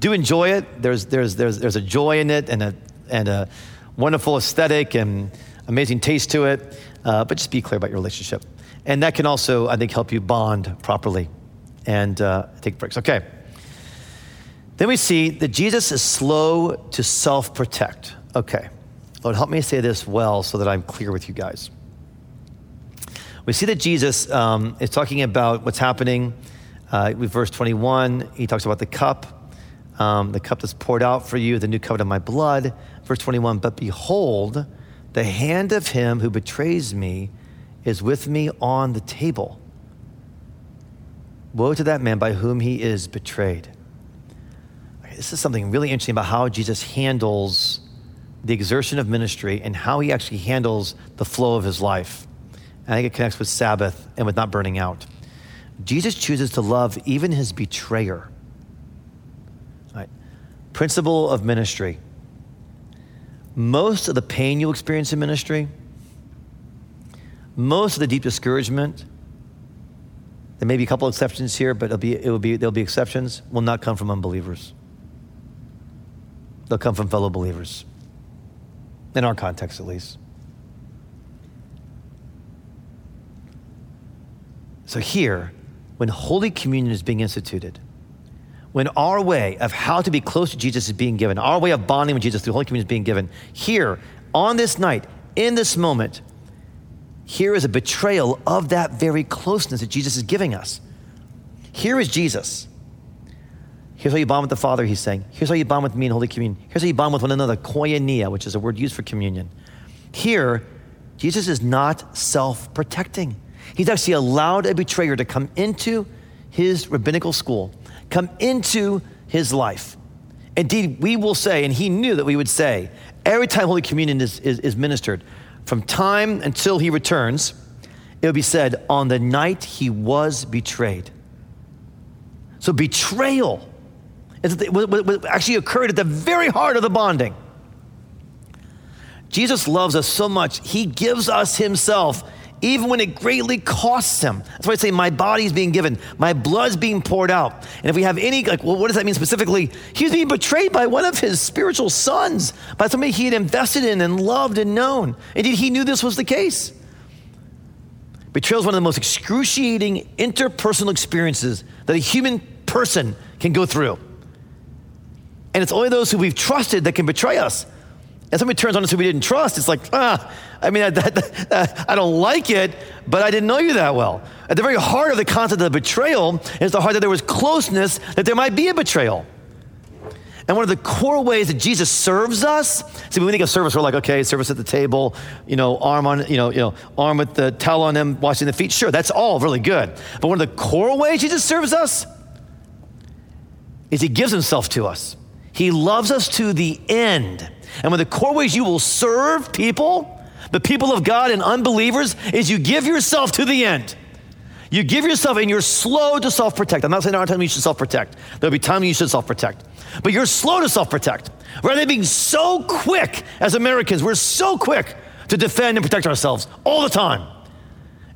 Do enjoy it. There's, there's, there's, there's a joy in it and a, and a wonderful aesthetic and amazing taste to it, uh, but just be clear about your relationship. And that can also, I think, help you bond properly and uh, take breaks. Okay. Then we see that Jesus is slow to self protect. Okay. Lord, help me say this well so that I'm clear with you guys. We see that Jesus um, is talking about what's happening uh, with verse 21, he talks about the cup, um, the cup that's poured out for you, the new covenant of my blood. Verse 21, but behold, the hand of him who betrays me is with me on the table. Woe to that man by whom he is betrayed. This is something really interesting about how Jesus handles the exertion of ministry and how he actually handles the flow of his life. I think it connects with Sabbath and with not burning out. Jesus chooses to love even his betrayer. Right. Principle of ministry. Most of the pain you experience in ministry, most of the deep discouragement, there may be a couple exceptions here, but it'll be, it will be, there'll be exceptions, will not come from unbelievers. They'll come from fellow believers, in our context at least. So here, when Holy Communion is being instituted, when our way of how to be close to Jesus is being given, our way of bonding with Jesus through Holy Communion is being given, here, on this night, in this moment, here is a betrayal of that very closeness that Jesus is giving us. Here is Jesus. Here's how you bond with the Father, he's saying. Here's how you bond with me in Holy Communion. Here's how you bond with one another, koinonia, which is a word used for communion. Here, Jesus is not self protecting. He's actually allowed a betrayer to come into his rabbinical school, come into his life. Indeed, we will say, and he knew that we would say, every time Holy Communion is, is, is ministered, from time until he returns, it will be said, on the night he was betrayed. So, betrayal actually occurred at the very heart of the bonding. Jesus loves us so much, he gives us himself even when it greatly costs him. That's why I say my body's being given, my blood's being poured out. And if we have any, like, well, what does that mean specifically? He's being betrayed by one of his spiritual sons, by somebody he had invested in and loved and known. Indeed, he knew this was the case. Betrayal is one of the most excruciating interpersonal experiences that a human person can go through. And it's only those who we've trusted that can betray us. And somebody turns on us who we didn't trust, it's like, ah, I mean, I, I, I, don't like it, but I didn't know you that well. At the very heart of the concept of betrayal is the heart that there was closeness, that there might be a betrayal. And one of the core ways that Jesus serves us, see, when we think of service, we're like, okay, service at the table, you know, arm on, you know, you know, arm with the towel on them, washing the feet. Sure, that's all really good. But one of the core ways Jesus serves us is he gives himself to us. He loves us to the end. And one of the core ways you will serve people the people of God and unbelievers is you give yourself to the end. You give yourself and you're slow to self protect. I'm not saying there aren't times you should self protect. There'll be times you should self protect. But you're slow to self protect. Rather than being so quick as Americans, we're so quick to defend and protect ourselves all the time.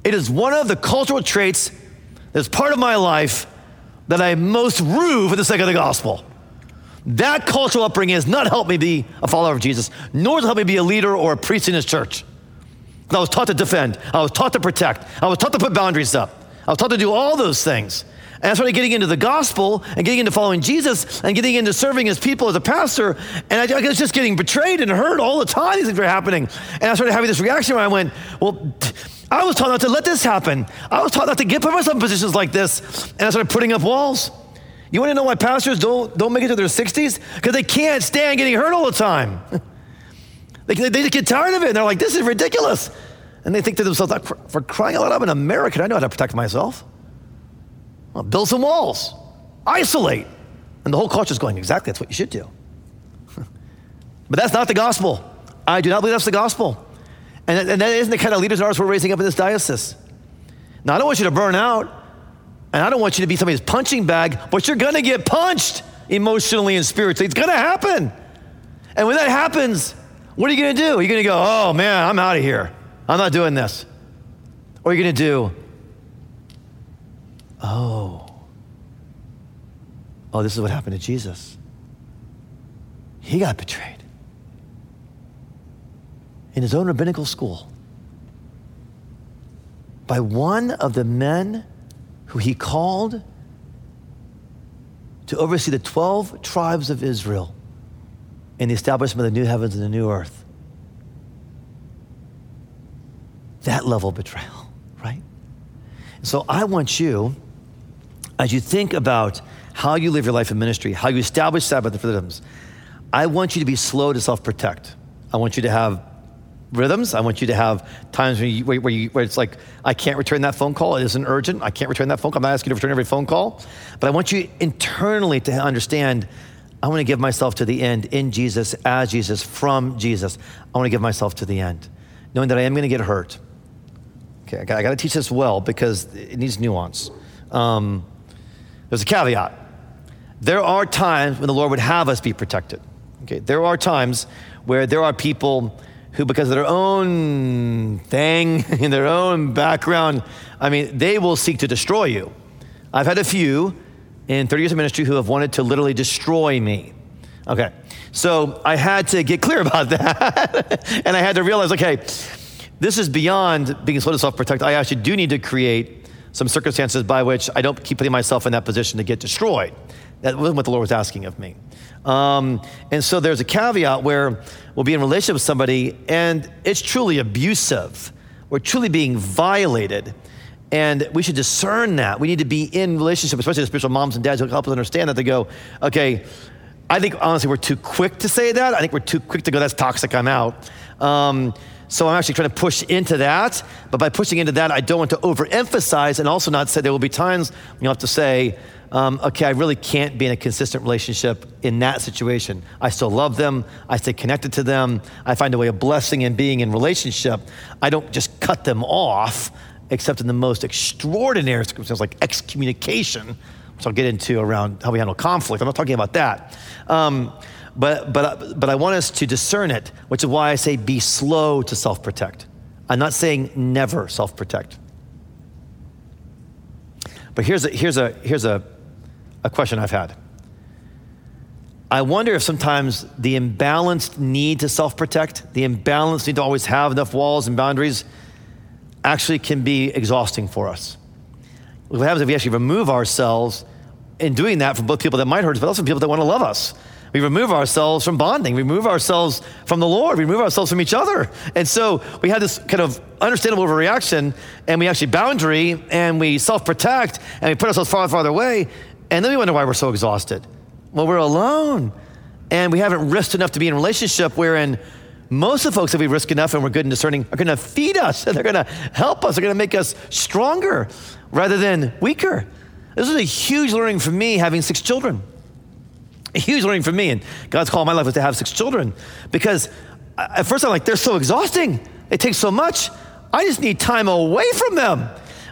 It is one of the cultural traits that's part of my life that I most rue for the sake of the gospel. That cultural upbringing has not helped me be a follower of Jesus, nor has it helped me be a leader or a priest in his church. I was taught to defend, I was taught to protect, I was taught to put boundaries up, I was taught to do all those things. And I started getting into the gospel and getting into following Jesus and getting into serving his people as a pastor. And I, I was just getting betrayed and hurt all the time. These things were happening. And I started having this reaction where I went, Well, I was taught not to let this happen. I was taught not to get put myself in positions like this. And I started putting up walls. You want to know why pastors don't, don't make it to their 60s? Because they can't stand getting hurt all the time. they, they just get tired of it. And they're like, this is ridiculous. And they think to themselves, for crying out loud, I'm an American. I know how to protect myself. Well, build some walls, isolate. And the whole culture is going, exactly, that's what you should do. but that's not the gospel. I do not believe that's the gospel. And, and that isn't the kind of leaders ours we're raising up in this diocese. Now, I don't want you to burn out, and I don't want you to be somebody's punching bag, but you're gonna get punched emotionally and spiritually. It's gonna happen. And when that happens, what are you gonna do? You're gonna go, oh man, I'm out of here. I'm not doing this. Or you're gonna do, oh, oh, this is what happened to Jesus. He got betrayed in his own rabbinical school by one of the men who he called to oversee the 12 tribes of Israel in the establishment of the new heavens and the new earth. That level of betrayal, right? So I want you, as you think about how you live your life in ministry, how you establish Sabbath rhythms, I want you to be slow to self protect. I want you to have rhythms. I want you to have times where, you, where, you, where, it's like, I can't return that phone call. It isn't urgent. I can't return that phone call. I'm not asking you to return every phone call. But I want you internally to understand I want to give myself to the end in Jesus, as Jesus, from Jesus. I want to give myself to the end, knowing that I am going to get hurt. Okay, I got, I got to teach this well because it needs nuance. Um, there's a caveat. There are times when the Lord would have us be protected. Okay, there are times where there are people who, because of their own thing, in their own background, I mean, they will seek to destroy you. I've had a few in 30 years of ministry who have wanted to literally destroy me. Okay, so I had to get clear about that. and I had to realize okay, this is beyond being slow to self protect. I actually do need to create some circumstances by which I don't keep putting myself in that position to get destroyed. That wasn't what the Lord was asking of me. Um, and so there's a caveat where we'll be in relationship with somebody and it's truly abusive. We're truly being violated. And we should discern that. We need to be in relationship, especially the spiritual moms and dads who help us understand that. They go, okay, I think honestly we're too quick to say that. I think we're too quick to go, that's toxic, I'm out. Um, so I'm actually trying to push into that. But by pushing into that, I don't want to overemphasize and also not say there will be times when you'll have to say, um, okay, I really can't be in a consistent relationship in that situation. I still love them. I stay connected to them. I find a way of blessing and being in relationship. I don't just cut them off, except in the most extraordinary circumstances like excommunication, which I'll get into around how we handle conflict. I'm not talking about that. Um, but, but, but I want us to discern it, which is why I say be slow to self protect. I'm not saying never self protect. But here's a, here's a, here's a, a question I've had. I wonder if sometimes the imbalanced need to self protect, the imbalanced need to always have enough walls and boundaries, actually can be exhausting for us. What happens if we actually remove ourselves in doing that from both people that might hurt us, but also people that want to love us? We remove ourselves from bonding. We remove ourselves from the Lord. We remove ourselves from each other. And so we have this kind of understandable overreaction, and we actually boundary, and we self protect, and we put ourselves far, farther away. And then we wonder why we're so exhausted. Well, we're alone, and we haven't risked enough to be in a relationship wherein most of the folks that we risk enough and we're good and discerning are going to feed us and they're going to help us. They're going to make us stronger rather than weaker. This is a huge learning for me having six children. A huge learning for me. And God's call in my life was to have six children because at first I'm like, they're so exhausting. It takes so much. I just need time away from them.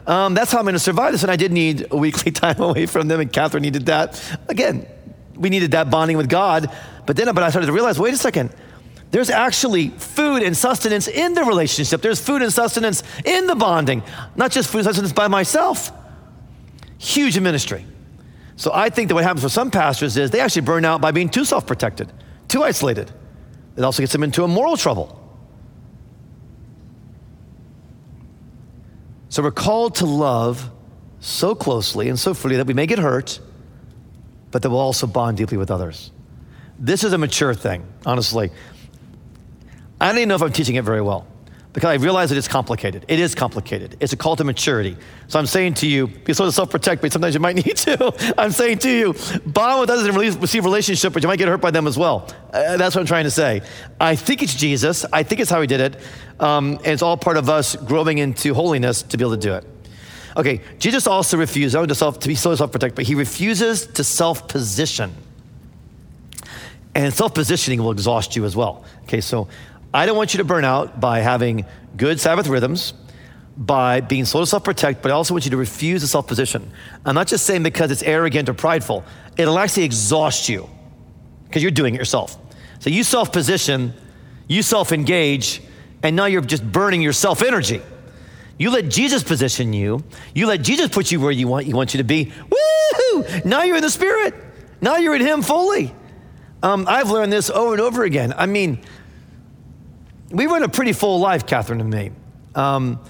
Um, that's how I'm going to survive this. And I did need a weekly time away from them, and Catherine needed that. Again, we needed that bonding with God. But then, but I started to realize, wait a second. There's actually food and sustenance in the relationship. There's food and sustenance in the bonding, not just food and sustenance by myself. Huge in ministry. So I think that what happens for some pastors is they actually burn out by being too self protected, too isolated. It also gets them into a moral trouble. So we're called to love so closely and so freely that we may get hurt, but that we'll also bond deeply with others. This is a mature thing, honestly. I don't even know if I'm teaching it very well because I realize that it's complicated. It is complicated. It's a call to maturity. So I'm saying to you, be sort of self-protect, but sometimes you might need to. I'm saying to you, bond with others and receive relationship, but you might get hurt by them as well. Uh, that's what I'm trying to say. I think it's Jesus. I think it's how he did it. Um, and it's all part of us growing into holiness to be able to do it. Okay, Jesus also refused, I to, self, to be slow to self-protect, but he refuses to self-position. And self positioning will exhaust you as well. Okay, so I don't want you to burn out by having good Sabbath rhythms, by being slow to self protect, but I also want you to refuse to self position. I'm not just saying because it's arrogant or prideful, it'll actually exhaust you because you're doing it yourself. So you self position, you self engage, and now you're just burning your self energy. You let Jesus position you. You let Jesus put you where you want, he wants you to be. Woo! Now you're in the Spirit. Now you're in Him fully. Um, I've learned this over and over again. I mean, we run a pretty full life, Catherine and me. Um,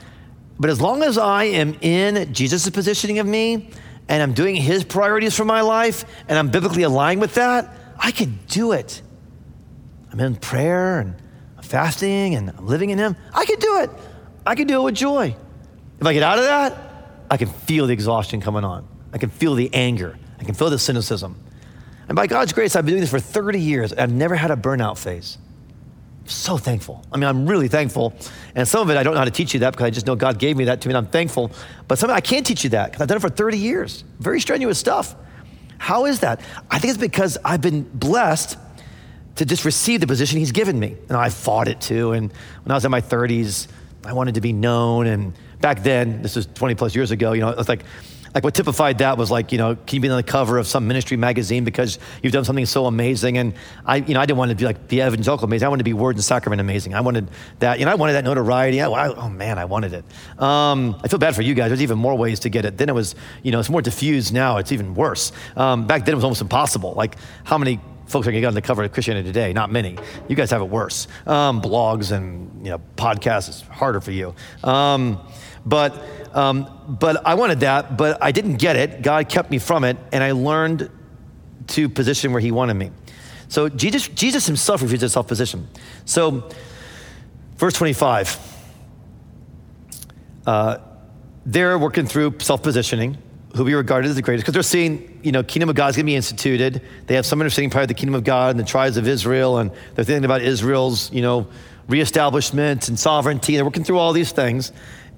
but as long as I am in Jesus' positioning of me and I'm doing His priorities for my life and I'm biblically aligned with that, I can do it. I'm in prayer and fasting and I'm living in Him. I can do it. I can do it with joy. If I get out of that, I can feel the exhaustion coming on. I can feel the anger. I can feel the cynicism. And by God's grace, I've been doing this for 30 years. I've never had a burnout phase. I'm so thankful. I mean, I'm really thankful. And some of it, I don't know how to teach you that because I just know God gave me that to me and I'm thankful. But some of it, I can't teach you that because I've done it for 30 years. Very strenuous stuff. How is that? I think it's because I've been blessed to just receive the position He's given me. And I fought it too. And when I was in my 30s, I wanted to be known. And back then, this was 20 plus years ago, you know, it's like, like what typified that was like, you know, can you be on the cover of some ministry magazine because you've done something so amazing? And I, you know, I didn't want to be like the evangelical amazing. I wanted to be word and sacrament amazing. I wanted that, you know, I wanted that notoriety. I, I, oh man, I wanted it. Um, I feel bad for you guys. There's even more ways to get it. Then it was, you know, it's more diffused now. It's even worse. Um, back then it was almost impossible. Like how many folks are going to get on the cover of Christianity Today. Not many. You guys have it worse. Um, blogs and you know podcasts is harder for you. Um, but um, but I wanted that, but I didn't get it. God kept me from it, and I learned to position where He wanted me. So Jesus Jesus Himself refused to self position. So verse twenty five. Uh, they're working through self positioning who we regarded as the greatest, because they're seeing, you know, kingdom of God is going to be instituted. They have some understanding part of the kingdom of God and the tribes of Israel, and they're thinking about Israel's, you know, reestablishment and sovereignty. They're working through all these things,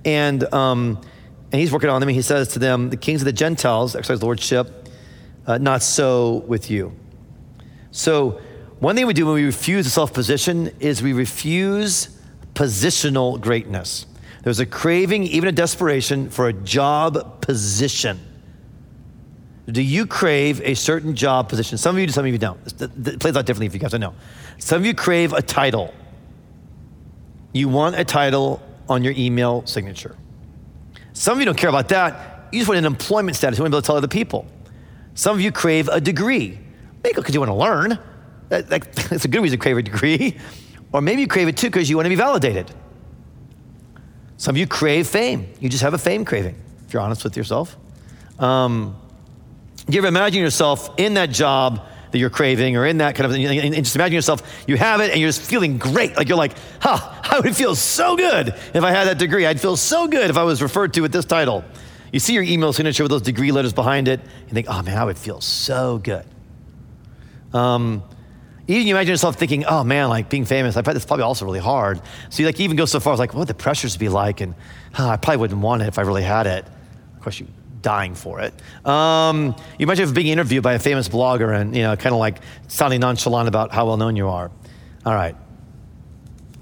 and um, and he's working on them. And he says to them, "The kings of the Gentiles exercise lordship, uh, not so with you." So one thing we do when we refuse a self position is we refuse positional greatness. There's a craving, even a desperation, for a job position. Do you crave a certain job position? Some of you do, some of you don't. It plays out differently for you guys, I know. Some of you crave a title. You want a title on your email signature. Some of you don't care about that. You just want an employment status. You want to be able to tell other people. Some of you crave a degree. Maybe because you want to learn. That, that, that's a good reason to crave a degree. Or maybe you crave it too because you want to be validated. Some of you crave fame. You just have a fame craving, if you're honest with yourself. Um, do you ever imagine yourself in that job that you're craving or in that kind of thing? And just imagine yourself, you have it and you're just feeling great. Like you're like, huh, I would feel so good if I had that degree. I'd feel so good if I was referred to with this title. You see your email signature with those degree letters behind it, and think, oh man, I would feel so good. Um, even you imagine yourself thinking, oh man, like being famous, I bet it's probably also really hard. So you like even go so far as like, what would the pressures be like? And oh, I probably wouldn't want it if I really had it. Of course, you dying for it. Um, you imagine being interviewed by a famous blogger and, you know, kind of like sounding nonchalant about how well known you are. All right.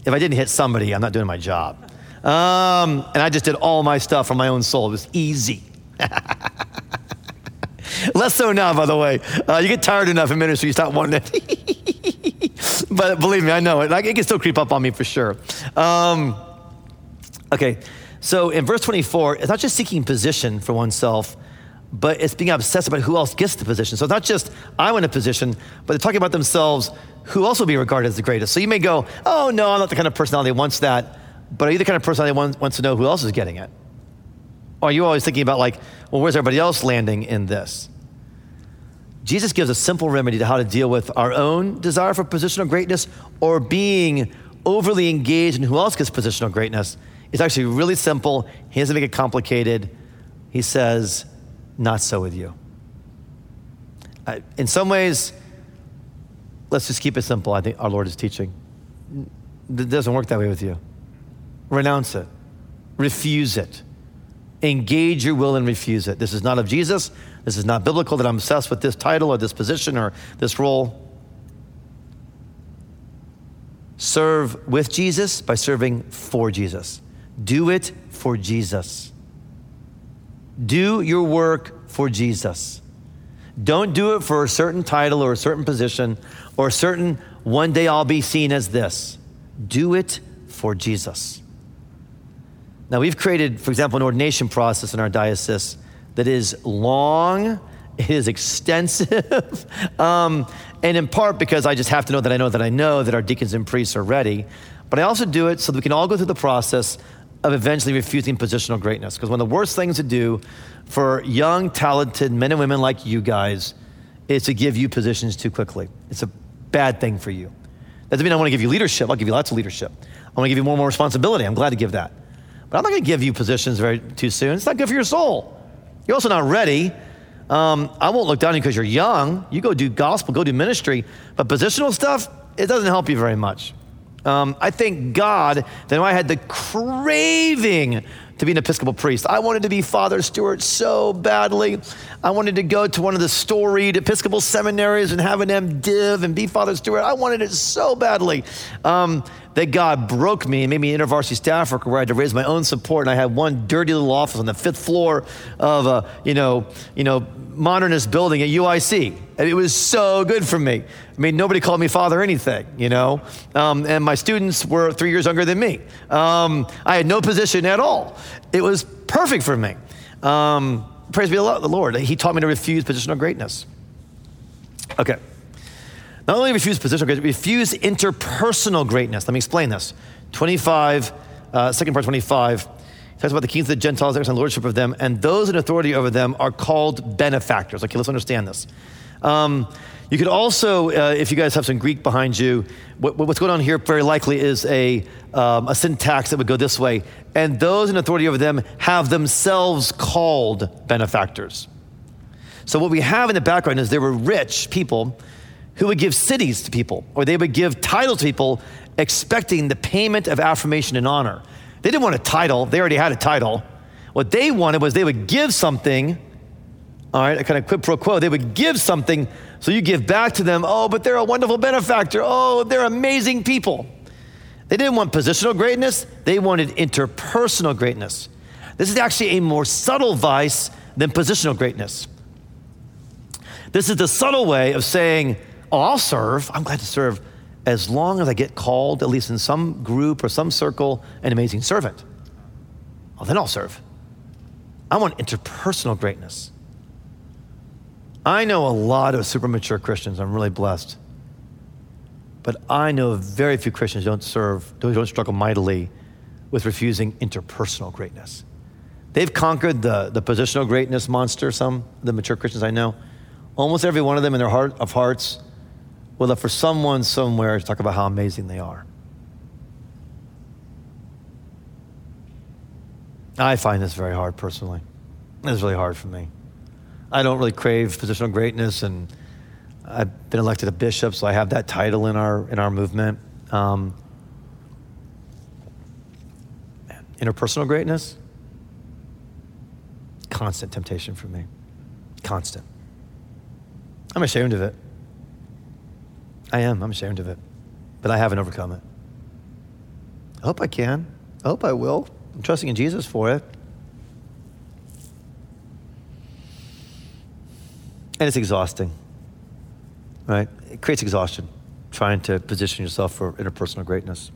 If I didn't hit somebody, I'm not doing my job. Um, and I just did all my stuff from my own soul. It was easy. Less so now, by the way. Uh, you get tired enough in ministry, you stop wanting it. but believe me, I know it. It can still creep up on me for sure. Um, okay, so in verse 24, it's not just seeking position for oneself, but it's being obsessed about who else gets the position. So it's not just I want a position, but they're talking about themselves who also will be regarded as the greatest. So you may go, oh no, I'm not the kind of personality that wants that. But are you the kind of personality that wants to know who else is getting it? Or are you always thinking about like, well, where's everybody else landing in this? Jesus gives a simple remedy to how to deal with our own desire for positional greatness or being overly engaged in who else gets positional greatness. It's actually really simple. He doesn't make it complicated. He says, not so with you. In some ways, let's just keep it simple. I think our Lord is teaching. It doesn't work that way with you. Renounce it, refuse it. Engage your will and refuse it. This is not of Jesus. This is not biblical that I'm obsessed with this title or this position or this role. Serve with Jesus by serving for Jesus. Do it for Jesus. Do your work for Jesus. Don't do it for a certain title or a certain position or a certain one day I'll be seen as this. Do it for Jesus. Now, we've created, for example, an ordination process in our diocese that is long, it is extensive, um, and in part because I just have to know that I know that I know that our deacons and priests are ready. But I also do it so that we can all go through the process of eventually refusing positional greatness. Because one of the worst things to do for young, talented men and women like you guys is to give you positions too quickly. It's a bad thing for you. That doesn't mean I want to give you leadership. I'll give you lots of leadership. I want to give you more and more responsibility. I'm glad to give that. But I'm not going to give you positions very too soon. It's not good for your soul. You're also not ready. Um, I won't look down on you because you're young. You go do gospel, go do ministry. But positional stuff, it doesn't help you very much. Um, I thank God that I had the craving to be an Episcopal priest. I wanted to be Father Stewart so badly. I wanted to go to one of the storied Episcopal seminaries and have an MDiv and be Father Stewart. I wanted it so badly. Um, that God broke me and made me an intervarsity staff worker where I had to raise my own support. And I had one dirty little office on the fifth floor of a, you know, you know, modernist building at UIC. And it was so good for me. I mean, nobody called me father anything, you know? Um, and my students were three years younger than me. Um, I had no position at all. It was perfect for me. Um, praise be the Lord. He taught me to refuse positional greatness. Okay. Not only refuse positional greatness, refuse interpersonal greatness. Let me explain this. 25, uh, second part 25, talks about the kings of the Gentiles, and lordship of them, and those in authority over them are called benefactors. Okay, let's understand this. Um, you could also, uh, if you guys have some Greek behind you, what, what's going on here very likely is a, um, a syntax that would go this way. And those in authority over them have themselves called benefactors. So, what we have in the background is there were rich people who would give cities to people, or they would give titles to people expecting the payment of affirmation and honor. They didn't want a title, they already had a title. What they wanted was they would give something, all right, a kind of quid pro quo. They would give something, so you give back to them, oh, but they're a wonderful benefactor. Oh, they're amazing people. They didn't want positional greatness, they wanted interpersonal greatness. This is actually a more subtle vice than positional greatness. This is the subtle way of saying, Oh, I'll serve. I'm glad to serve as long as I get called, at least in some group or some circle, an amazing servant. Well, then I'll serve. I want interpersonal greatness. I know a lot of super mature Christians. I'm really blessed. But I know very few Christians don't serve, don't struggle mightily with refusing interpersonal greatness. They've conquered the, the positional greatness monster, some the mature Christians I know. Almost every one of them in their heart of hearts well, for someone somewhere to talk about how amazing they are. I find this very hard personally. It's really hard for me. I don't really crave positional greatness, and I've been elected a bishop, so I have that title in our in our movement. Um, interpersonal greatness, constant temptation for me. Constant. I'm ashamed of it. I am. I'm ashamed of it. But I haven't overcome it. I hope I can. I hope I will. I'm trusting in Jesus for it. And it's exhausting, right? It creates exhaustion trying to position yourself for interpersonal greatness.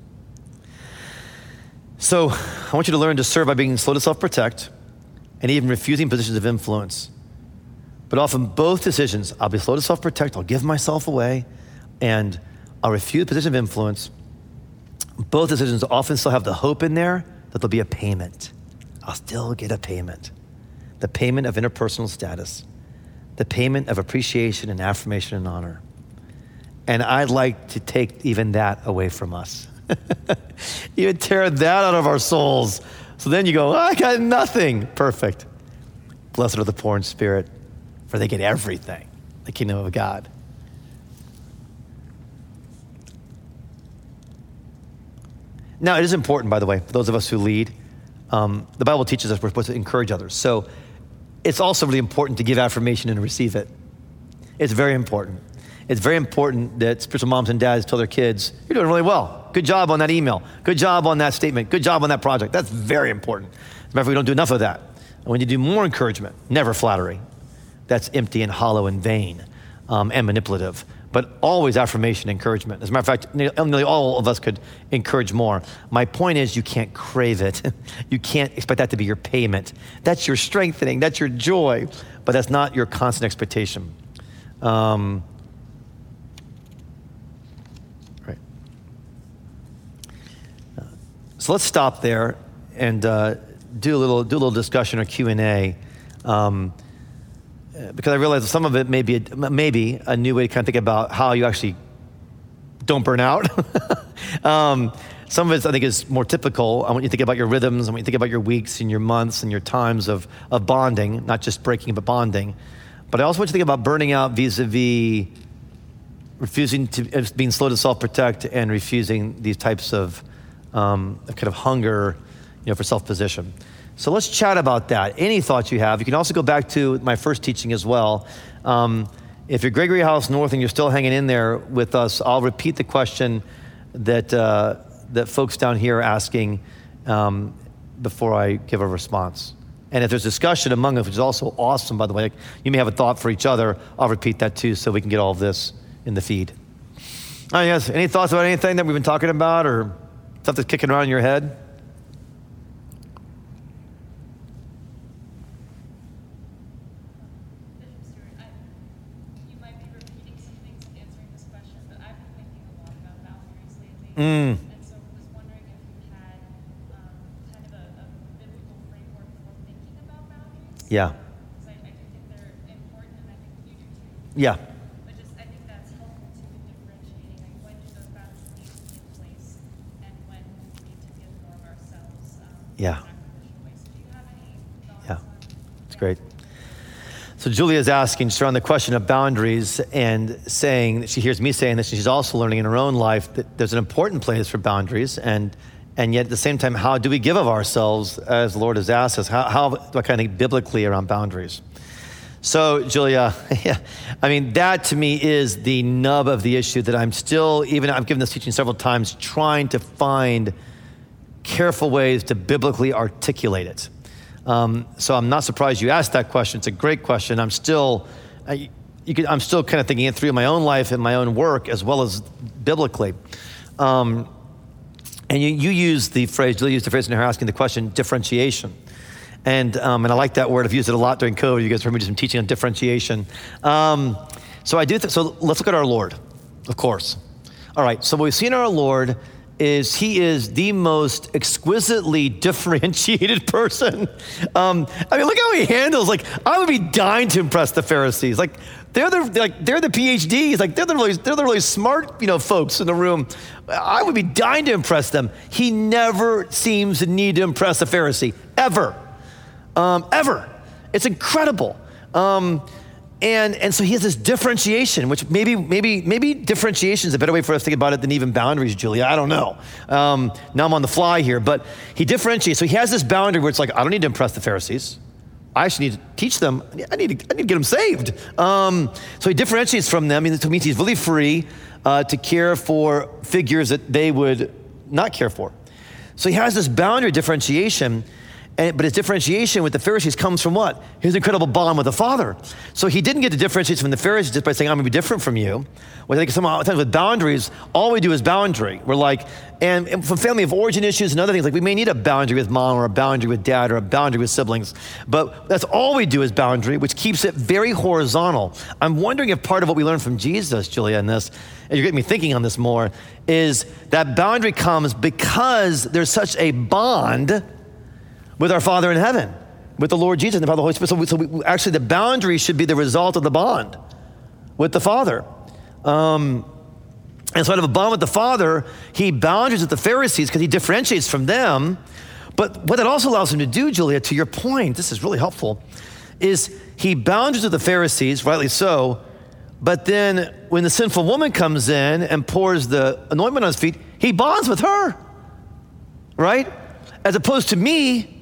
So I want you to learn to serve by being slow to self protect and even refusing positions of influence. But often, both decisions, I'll be slow to self protect, I'll give myself away, and I'll refuse position of influence. Both decisions often still have the hope in there that there'll be a payment. I'll still get a payment. The payment of interpersonal status, the payment of appreciation and affirmation and honor. And I'd like to take even that away from us. even tear that out of our souls. So then you go, oh, I got nothing. Perfect. Blessed are the poor in spirit, for they get everything, the kingdom of God. Now, it is important, by the way, for those of us who lead. Um, the Bible teaches us we're supposed to encourage others. So it's also really important to give affirmation and receive it. It's very important. It's very important that spiritual moms and dads tell their kids, you're doing really well. Good job on that email. Good job on that statement. Good job on that project. That's very important. Remember, we don't do enough of that. And when you do more encouragement, never flattery. That's empty and hollow and vain um, and manipulative but always affirmation, encouragement. As a matter of fact, nearly all of us could encourage more. My point is, you can't crave it. you can't expect that to be your payment. That's your strengthening, that's your joy, but that's not your constant expectation. Um, right. So let's stop there and uh, do a little do a little discussion or Q and A. Um, because I realize some of it may be a, maybe a new way to kind of think about how you actually don't burn out. um, some of it, I think, is more typical. I want you to think about your rhythms. I want you to think about your weeks and your months and your times of, of bonding, not just breaking, but bonding. But I also want you to think about burning out vis a vis refusing to, uh, being slow to self protect and refusing these types of um, kind of hunger you know, for self position. So let's chat about that. Any thoughts you have. You can also go back to my first teaching as well. Um, if you're Gregory House North and you're still hanging in there with us, I'll repeat the question that, uh, that folks down here are asking um, before I give a response. And if there's discussion among us, which is also awesome, by the way, you may have a thought for each other, I'll repeat that too so we can get all of this in the feed. Oh, yes. Any thoughts about anything that we've been talking about or stuff that's kicking around in your head? Mm. And so I was wondering if you had um, kind of a, a, biblical framework for thinking about boundaries. Yeah. Because I, I do think they're important, and I think you do too. Yeah. But just I think that's helpful to differentiating like when do those boundaries need to be in place, and when we need to give more of ourselves. Um, yeah. So do you have any thoughts? Yeah. It's great. So Julia is asking just around the question of boundaries and saying she hears me saying this, and she's also learning in her own life that there's an important place for boundaries, and and yet at the same time, how do we give of ourselves as the Lord has asked us? How, how do I kind of think biblically around boundaries? So, Julia, yeah, I mean, that to me is the nub of the issue that I'm still, even I've given this teaching several times, trying to find careful ways to biblically articulate it. Um, so I'm not surprised you asked that question. It's a great question. I'm still, I, I'm still kind of thinking it through in my own life and my own work as well as biblically. Um, and you, you use the phrase, you use the phrase in her asking the question, differentiation. And, um, and I like that word. I've used it a lot during COVID. You guys heard me do some teaching on differentiation. Um, so I do. Th- so let's look at our Lord, of course. All right. So we've seen our Lord is he is the most exquisitely differentiated person. Um, I mean, look how he handles. Like, I would be dying to impress the Pharisees. Like, they're the like they're the PhDs. Like, they're the really they're the really smart you know folks in the room. I would be dying to impress them. He never seems to need to impress a Pharisee ever, um, ever. It's incredible. Um, and, and so he has this differentiation, which maybe, maybe, maybe differentiation is a better way for us to think about it than even boundaries, Julia. I don't know. Um, now I'm on the fly here, but he differentiates. So he has this boundary where it's like, I don't need to impress the Pharisees. I actually need to teach them. I need to, I need to get them saved. Um, so he differentiates from them. And it means he's really free uh, to care for figures that they would not care for. So he has this boundary differentiation and, but his differentiation with the Pharisees comes from what? His incredible bond with the Father. So he didn't get to differentiate from the Pharisees just by saying, I'm going to be different from you. Well, I think sometimes with boundaries, all we do is boundary. We're like, and, and from family of origin issues and other things, like we may need a boundary with mom or a boundary with dad or a boundary with siblings, but that's all we do is boundary, which keeps it very horizontal. I'm wondering if part of what we learned from Jesus, Julia, in this, and you're getting me thinking on this more, is that boundary comes because there's such a bond with our Father in heaven, with the Lord Jesus and the Father, the Holy Spirit. So, we, so we, actually, the boundary should be the result of the bond with the Father. Um, and so, out of a bond with the Father, he boundaries with the Pharisees because he differentiates from them. But what that also allows him to do, Julia, to your point, this is really helpful, is he boundaries with the Pharisees, rightly so. But then when the sinful woman comes in and pours the anointment on his feet, he bonds with her, right? As opposed to me,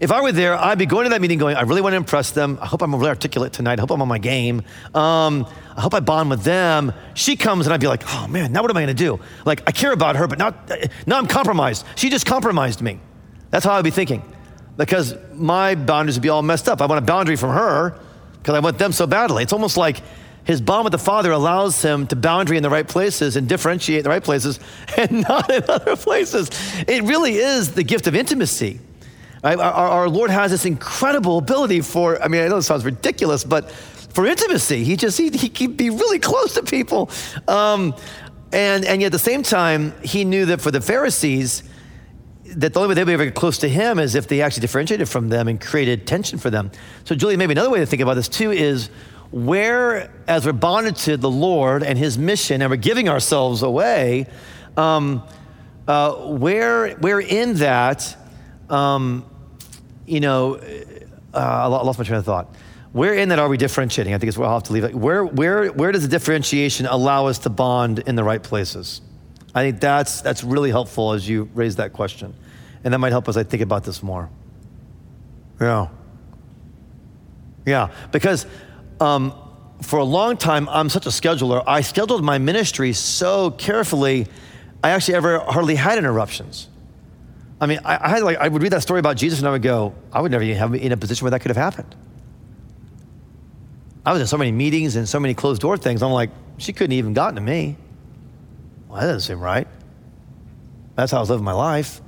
If I were there, I'd be going to that meeting going, I really want to impress them. I hope I'm really articulate tonight. I hope I'm on my game. Um, I hope I bond with them. She comes and I'd be like, oh man, now what am I going to do? Like, I care about her, but now, now I'm compromised. She just compromised me. That's how I'd be thinking. Because my boundaries would be all messed up. I want a boundary from her because I want them so badly. It's almost like his bond with the Father allows him to boundary in the right places and differentiate the right places and not in other places. It really is the gift of intimacy. Our, our, Lord has this incredible ability for, I mean, I know it sounds ridiculous, but for intimacy. He just, he, he can be really close to people. Um, and, and yet at the same time, he knew that for the Pharisees, that the only way they would be ever close to him is if they actually differentiated from them and created tension for them. So, Julie, maybe another way to think about this too is where, as we're bonded to the Lord and his mission and we're giving ourselves away, um, uh, where, where in that, um, you know, uh, I lost my train of thought. Where in that are we differentiating? I think it's where I'll have to leave it. Where, where, where does the differentiation allow us to bond in the right places? I think that's, that's really helpful as you raise that question. And that might help us, I think about this more. Yeah. Yeah, because um, for a long time, I'm such a scheduler. I scheduled my ministry so carefully, I actually ever hardly had interruptions. I mean, I, I, had like I would read that story about Jesus and I would go, I would never even have in a position where that could have happened. I was in so many meetings and so many closed door things. I'm like, she couldn't even gotten to me. Well, that doesn't seem right. That's how I was living my life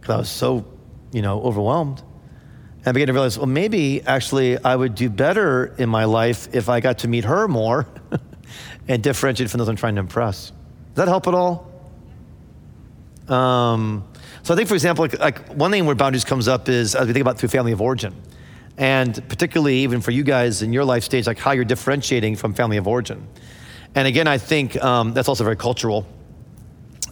because I was so, you know, overwhelmed. And I began to realize, well, maybe actually I would do better in my life if I got to meet her more and differentiate from those I'm trying to impress. Does that help at all? Um, so I think, for example, like, like, one thing where boundaries comes up is as we think about through family of origin, and particularly even for you guys in your life stage, like how you're differentiating from family of origin. And again, I think um, that's also very cultural.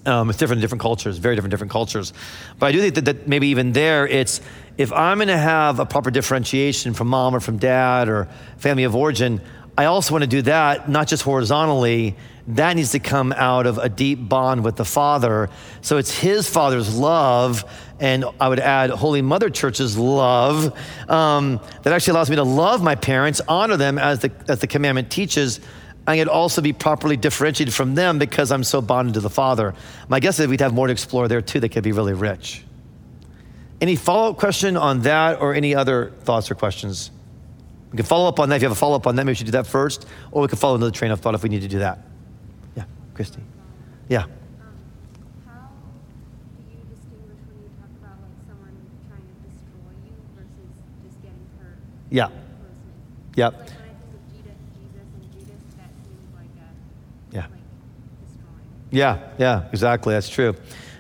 Um, it's different in different cultures, very different different cultures. But I do think that, that maybe even there, it's if I'm going to have a proper differentiation from mom or from dad or family of origin, I also want to do that not just horizontally that needs to come out of a deep bond with the Father. So it's His Father's love, and I would add Holy Mother Church's love, um, that actually allows me to love my parents, honor them as the, as the commandment teaches, and yet also be properly differentiated from them because I'm so bonded to the Father. My guess is we'd have more to explore there too that could be really rich. Any follow up question on that or any other thoughts or questions? We can follow up on that. If you have a follow up on that, maybe we should do that first, or we can follow another train of thought if we need to do that. Christy. Yeah. Um, how do you distinguish when you talk about like someone trying to destroy you versus just getting hurt? Yeah. Yep. Like when I think of Jesus, Jesus Judas, that seems like a yeah. like. Yeah, yeah, exactly. That's true.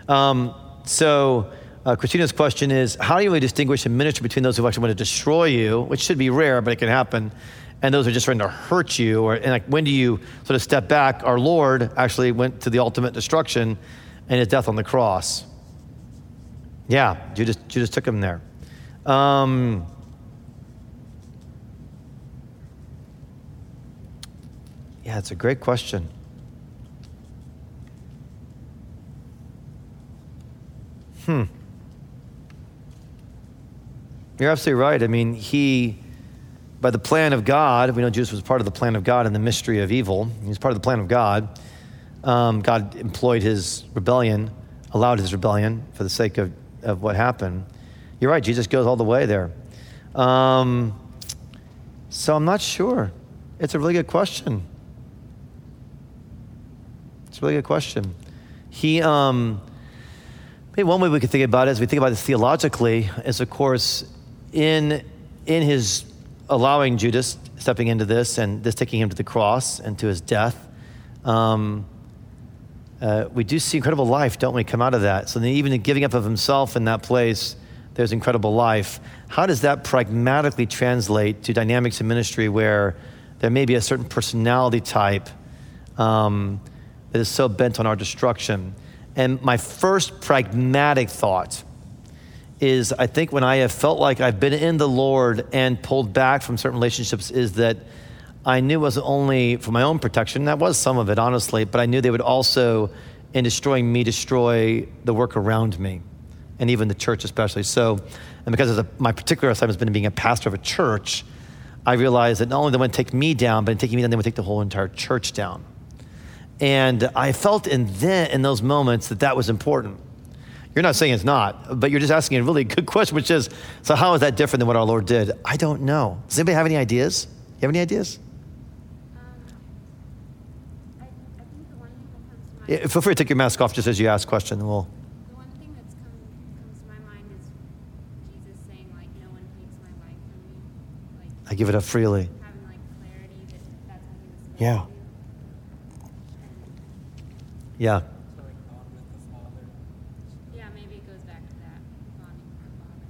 Um, so, uh, Christina's question is How do you really distinguish and minister between those who actually want to destroy you, which should be rare, but it can happen, and those are just trying to hurt you? Or, and like, when do you sort of step back? Our Lord actually went to the ultimate destruction and his death on the cross. Yeah, Judas, Judas took him there. Um, yeah, it's a great question. Hmm. You're absolutely right. I mean, he by the plan of God, we know Judas was part of the plan of God in the mystery of evil. He's part of the plan of God. Um, God employed his rebellion, allowed his rebellion for the sake of, of what happened. You're right, Jesus goes all the way there. Um, so I'm not sure. It's a really good question. It's a really good question. He, um, maybe one way we could think about it, as we think about it theologically, is of course in in his allowing Judas stepping into this and this taking him to the cross and to his death. Um, uh, we do see incredible life, don't we, come out of that? So then, even the giving up of himself in that place, there's incredible life. How does that pragmatically translate to dynamics in ministry where there may be a certain personality type um, that is so bent on our destruction? And my first pragmatic thought is I think when I have felt like I've been in the Lord and pulled back from certain relationships, is that I knew it wasn't only for my own protection, that was some of it, honestly, but I knew they would also, in destroying me, destroy the work around me. and even the church especially. So, and because the, my particular assignment has been being a pastor of a church, I realized that not only they want to take me down, but in taking me down, they would take the whole entire church down. And I felt in then in those moments that that was important. You're not saying it's not, but you're just asking a really good question, which is, so how is that different than what our Lord did? I don't know. Does anybody have any ideas? You have any ideas? Um, I, I think the one thing that comes to mind. Yeah, feel free to take your mask off just as you ask question, and we'll. The one thing that's come comes to my mind is Jesus saying like, "No one takes my life from me," like I give it up freely. having like clarity that that's what he was Yeah. Yeah. So like bond with the Father, yeah, maybe it goes back to that bonding with the Father.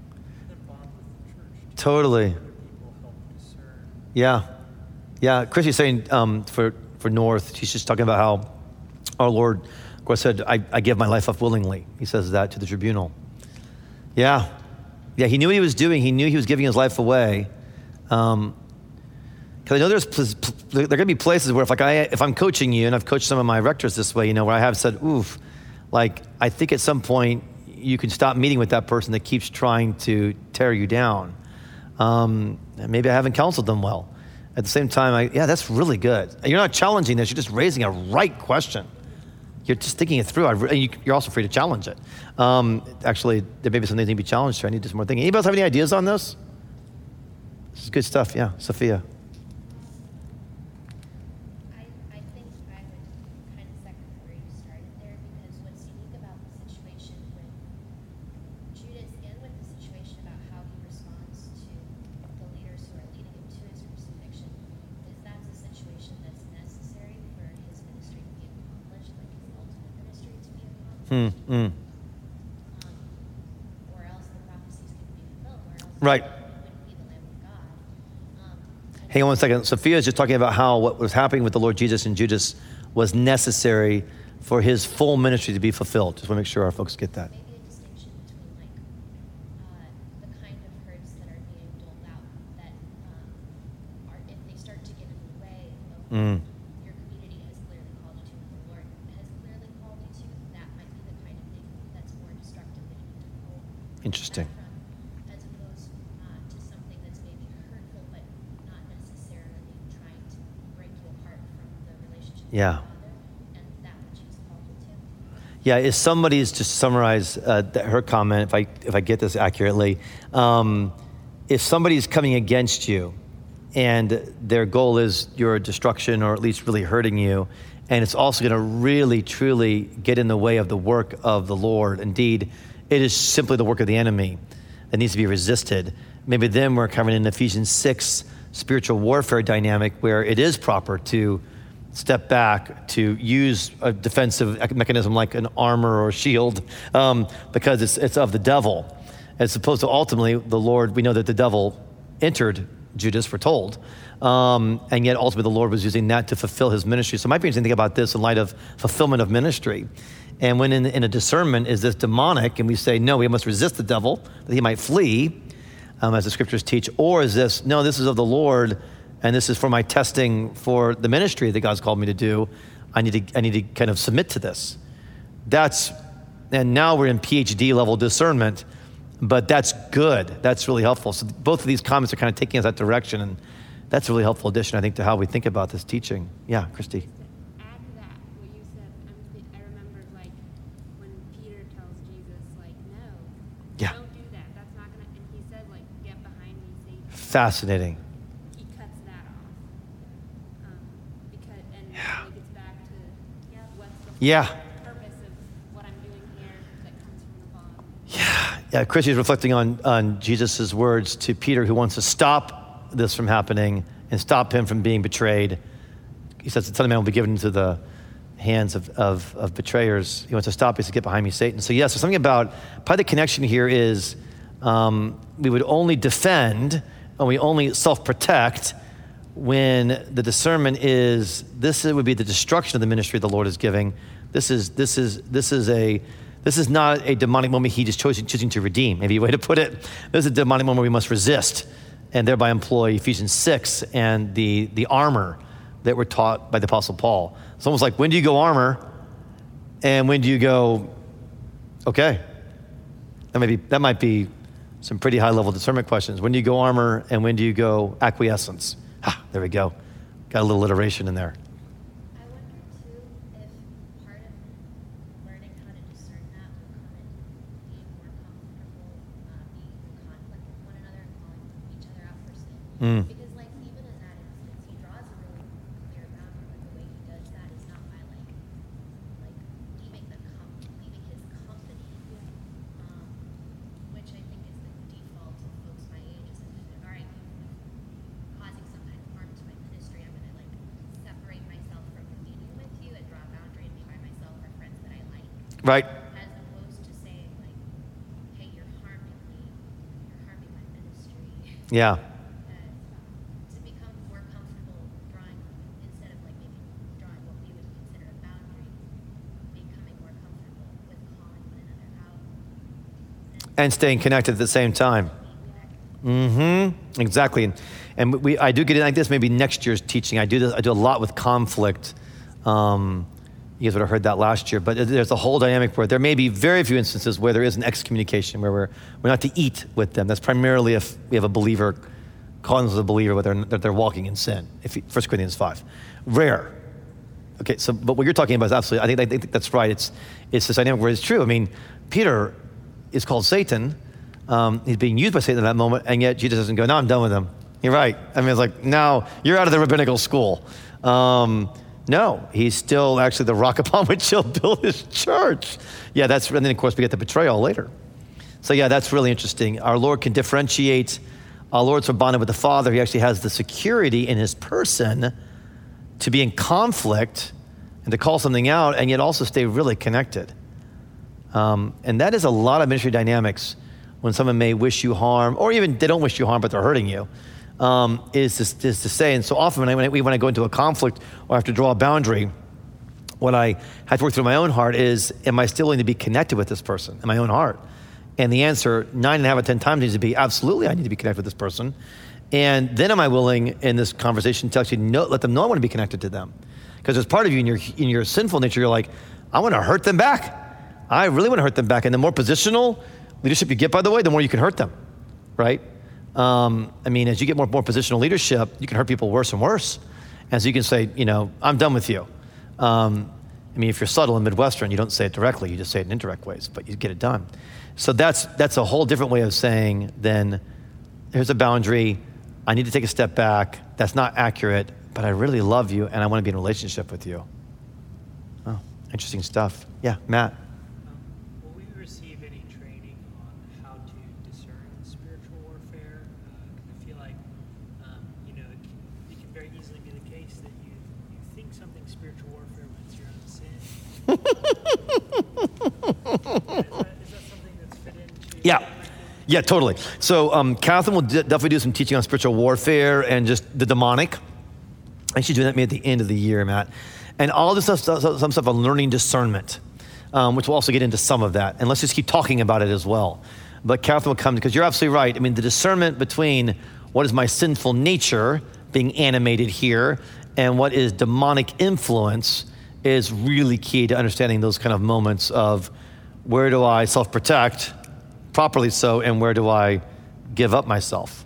then bond with the church. Totally. Yeah. Yeah. Chrissy's saying um, for, for North, she's just talking about how our Lord, of course, said, I, I give my life up willingly. He says that to the tribunal. Yeah. Yeah. He knew what he was doing, he knew he was giving his life away. Um, because I know there's there are going to be places where if like I if I'm coaching you and I've coached some of my rectors this way, you know, where I have said, "Oof," like I think at some point you can stop meeting with that person that keeps trying to tear you down. Um, maybe I haven't counseled them well. At the same time, I, yeah, that's really good. You're not challenging this; you're just raising a right question. You're just thinking it through. I, re- you, you're also free to challenge it. Um, actually, there may be something that needs to be challenged here. I need to do some more thinking. Anybody else have any ideas on this? This is good stuff. Yeah, Sophia. I, I think I would kind of second where you started there because what's unique about the situation with Judas and with the situation about how he responds to the leaders who are leading him to his crucifixion is that's a situation that's necessary for his ministry to be accomplished, like his ultimate ministry to be accomplished. Hmm. mm. Um, or else the prophecies couldn't be fulfilled, or else Right. he wouldn't be the Lamb of God. Um, and Hang on one second. Sophia is just talking about how what was happening with the Lord Jesus and Judas was necessary for his full ministry to be fulfilled. Just want to make sure our folks get that. maybe a distinction between like uh, the kind of herds that are being doled out that um, are if they start to get in the way of Mm. what your community has clearly called you to, what the Lord has clearly called you to, that might be the kind of thing that's more destructive that you need to pull Interesting. as opposed uh, to something that's maybe hurtful but not necessarily trying to break you apart from the relationship with Yeah. the Father and that which He's called you to. Yeah, if somebody's to summarize uh, her comment, if I if I get this accurately, um, if somebody's coming against you, and their goal is your destruction or at least really hurting you, and it's also going to really truly get in the way of the work of the Lord. Indeed, it is simply the work of the enemy that needs to be resisted. Maybe then we're covering in Ephesians six spiritual warfare dynamic where it is proper to step back to use a defensive mechanism like an armor or shield um, because it's, it's of the devil as opposed to ultimately the lord we know that the devil entered judas we're told um, and yet ultimately the lord was using that to fulfill his ministry. So it might be interesting to think about this in light of fulfillment of ministry. And when in, in a discernment is this demonic? And we say no we must resist the devil that he might flee um, as the scriptures teach. Or is this no this is of the lord and this is for my testing for the ministry that God's called me to do. I need to, I need to kind of submit to this. That's, and now we're in PhD level discernment, but that's good. That's really helpful. So both of these comments are kind of taking us that direction, and that's a really helpful addition, I think, to how we think about this teaching. Yeah, Christy. add to that what you said. I'm th- I remembered like when Peter tells Jesus like, "No, Yeah. don't do that. That's not gonna." And he said like, "Get behind me, Satan." Fascinating. He cuts that off um, because and Yeah. like it's back to what's the Yeah. purpose of what I'm doing here that comes from the bond. Yeah, yeah. Christy is reflecting on, on Jesus' words to Peter, who wants to stop this from happening and stop him from being betrayed. He says, The Son of Man will be given into the hands of, of, of betrayers. He wants to stop us to get behind me, Satan. So, yes, so something about probably the connection here is um, we would only defend and we only self protect when the discernment is this would be the destruction of the ministry the Lord is giving. This is this is this is a this is not a demonic moment he is choosing, choosing to redeem. Maybe a way to put it. This is a demonic moment we must resist and thereby employ Ephesians 6 and the, the armor that were taught by the Apostle Paul. It's almost like when do you go armor and when do you go, okay, That might be, that might be some pretty high level discernment questions. When do you go armor and when do you go acquiescence? Ah, there we go. Got a little iteration in there. I wonder too if part of learning how to discern that will come in being more comfortable uh, being in conflict with one another and calling each other out for sin. Mm. Because like even in that instance, he draws a really clear boundary. The way he does that is not by like like leaving the com- leaving his company, um, which I think is the default of folks my age. Is all right, you're causing some kind of harm to my ministry, I'm gonna like separate myself from meeting with you and draw a boundary and be by myself or friends that I like Right? as opposed to saying like, "Hey, you're harming me. You're harming my ministry." Yeah. Uh, to become more comfortable drawing instead of like maybe drawing what we would consider a boundary, becoming more comfortable with calling one another out. And staying connected at the same time. Mm-hmm. Exactly. And, we, I do get in like this maybe next year's teaching. I do this, I do a lot with conflict. Um, you guys would have heard that last year, but there's a whole dynamic where there may be very few instances where there is an excommunication, where we're, we're not to eat with them. That's primarily if we have a believer calling us a believer, but they're, they're walking in sin. If you, 1 Corinthians 5. Rare. Okay, so, but what you're talking about is absolutely, I think, I think that's right. It's, it's this dynamic where it's true. I mean, Peter is called Satan. Um, he's being used by Satan in that moment, and yet Jesus doesn't go, no, I'm done with him. You're right. I mean, it's like, now you're out of the rabbinical school. Um, no, he's still actually the rock upon which he'll build his church. Yeah, that's, and then of course we get the betrayal later. So yeah, that's really interesting. Our Lord can differentiate. Our Lord's so bonded with the Father. He actually has the security in his person to be in conflict and to call something out and yet also stay really connected. Um, and that is a lot of ministry dynamics when someone may wish you harm, or even they don't wish you harm, but they're hurting you, um, is, to, is to say. And so often when I, when, I, go into a conflict or I have to draw a boundary, what I have to work through my own heart is, am I still willing to be connected with this person in my own heart? And the answer, nine and a half out of 10 times, needs to be absolutely, I need to be connected with this person. And then am I willing in this conversation to actually know, let them know I want to be connected to them? Because there's part of you in your, in your sinful nature, you're like, I want to hurt them back. I really want to hurt them back. And the more positional leadership you get, by the way, the more you can hurt them, right? Um, I mean, as you get more, more positional leadership, you can hurt people worse and worse. And so you can say, you know, I'm done with you. Um, I mean, if you're subtle in Midwestern, you don't say it directly, you just say it in indirect ways, but you get it done. So that's, that's a whole different way of saying than here's a boundary, I need to take a step back, that's not accurate, but I really love you and I want to be in a relationship with you. Oh, interesting stuff. Yeah, Matt. Um, will we receive any training on how to discern spiritual warfare? Uh, 'cause I feel like, um, you know, it can, it can very easily be the case that you, you think something's spiritual warfare when it's your own sin. is, that, is that something that's fit into? Yeah. Yeah, totally. So, um, Catherine will d- definitely do some teaching on spiritual warfare and just the demonic. And she's doing that maybe at the end of the year, Matt. And all this stuff, stuff- some stuff on learning discernment, um, which we'll also get into some of that. And let's just keep talking about it as well. But Catherine will come because you're absolutely right. I mean, the discernment between what is my sinful nature being animated here and what is demonic influence is really key to understanding those kind of moments of where do I self protect properly so, and where do I give up myself?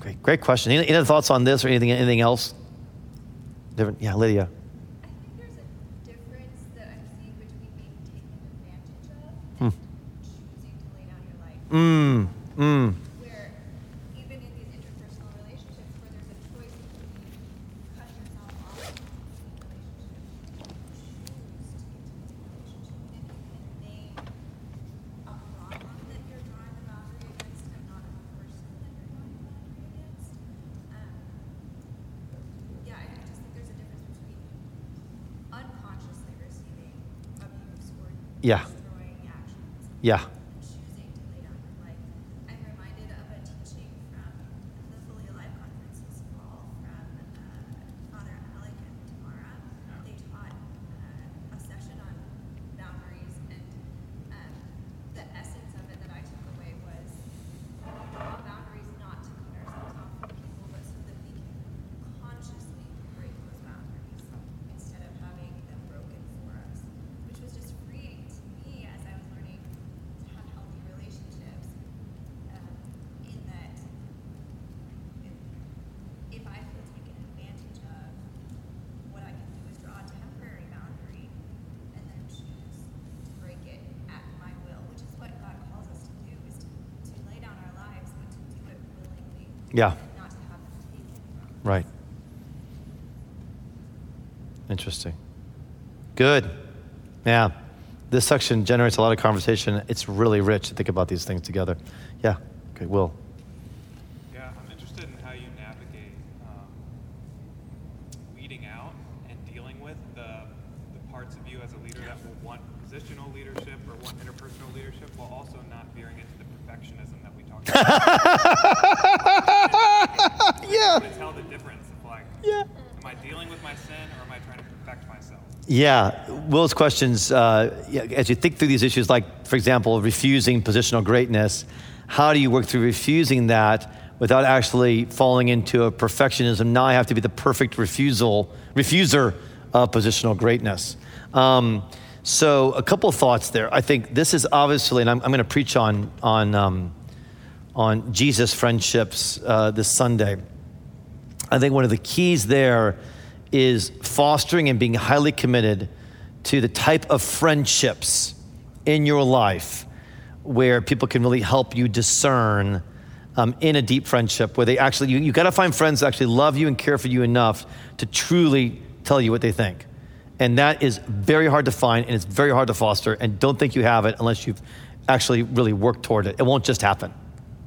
Great, great question. Any, any other thoughts on this or anything, anything else? Different? Yeah, Lydia. I think there's a difference that I'm seeing between being taken advantage of Hmm. and choosing to lay down your life. Mm, mm. Where even in these interpersonal relationships where there's a choice between cutting yourself off from the relationship, choose to continue the relationship. And you can name a problem that you're drawing a boundary against and not a person that you're drawing a boundary against. Um, yeah, I I just think there's a difference between unconsciously receiving abuse or Yeah. Yeah. and choosing to lay down your life. I'm reminded of a teaching from the Fully Alive conference this fall from uh, Father Alec and Tamara. They taught uh, a session on boundaries, and um, the essence of it that I took away was draw boundaries not to cut ourselves off from people, but so that we can consciously break those boundaries instead of having them broken for us, which was just freeing to me as I was learning Yeah. not to have them take it. Right. Interesting. Good. Yeah. This section generates a lot of conversation. It's really rich to think about these things together. Yeah. Okay, Will. Yeah, I'm interested in how you navigate um, weeding out and dealing with the, the parts of you as a leader that will want positional leadership or want interpersonal leadership while also not veering into the perfectionism that we talked about. Yeah. to tell the difference of like, Yeah. am I dealing with my sin or am I trying to perfect myself? Yeah, Will's questions, uh, as you think through these issues, like, for example, refusing positional greatness, how do you work through refusing that without actually falling into a perfectionism? Now I have to be the perfect refusal, refuser of positional greatness. Um, so, a couple thoughts there. I think this is obviously, and I'm, I'm going to preach on, on, um, on Jesus friendships uh, this Sunday. I think one of the keys there is fostering and being highly committed to the type of friendships in your life where people can really help you discern um, in a deep friendship where they actually, you, you got to find friends that actually love you and care for you enough to truly tell you what they think. And that is very hard to find and it's very hard to foster. And don't think you have it unless you've actually really worked toward it. It won't just happen.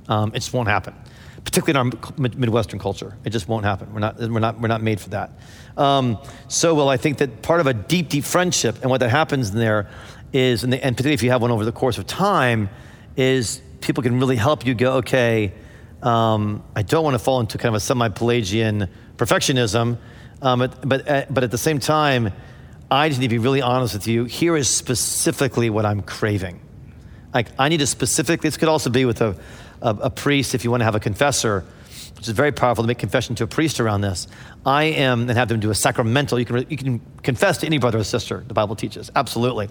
Um, it just won't happen, particularly in our Midwestern culture. It just won't happen. We're not, we're not, we're not made for that. Um, so, well, I think that part of a deep, deep friendship and what that happens in there is, and, the, and particularly if you have one over the course of time, is people can really help you go, okay, um, I don't want to fall into kind of a semi Pelagian perfectionism, um, but, but, uh, but at the same time, I just need to be really honest with you. Here is specifically what I'm craving. Like, I need a specific, this could also be with a, a, a priest if you want to have a confessor, which is very powerful to make confession to a priest around this. I am, and have them do a sacramental. You can, you can confess to any brother or sister, the Bible teaches, absolutely.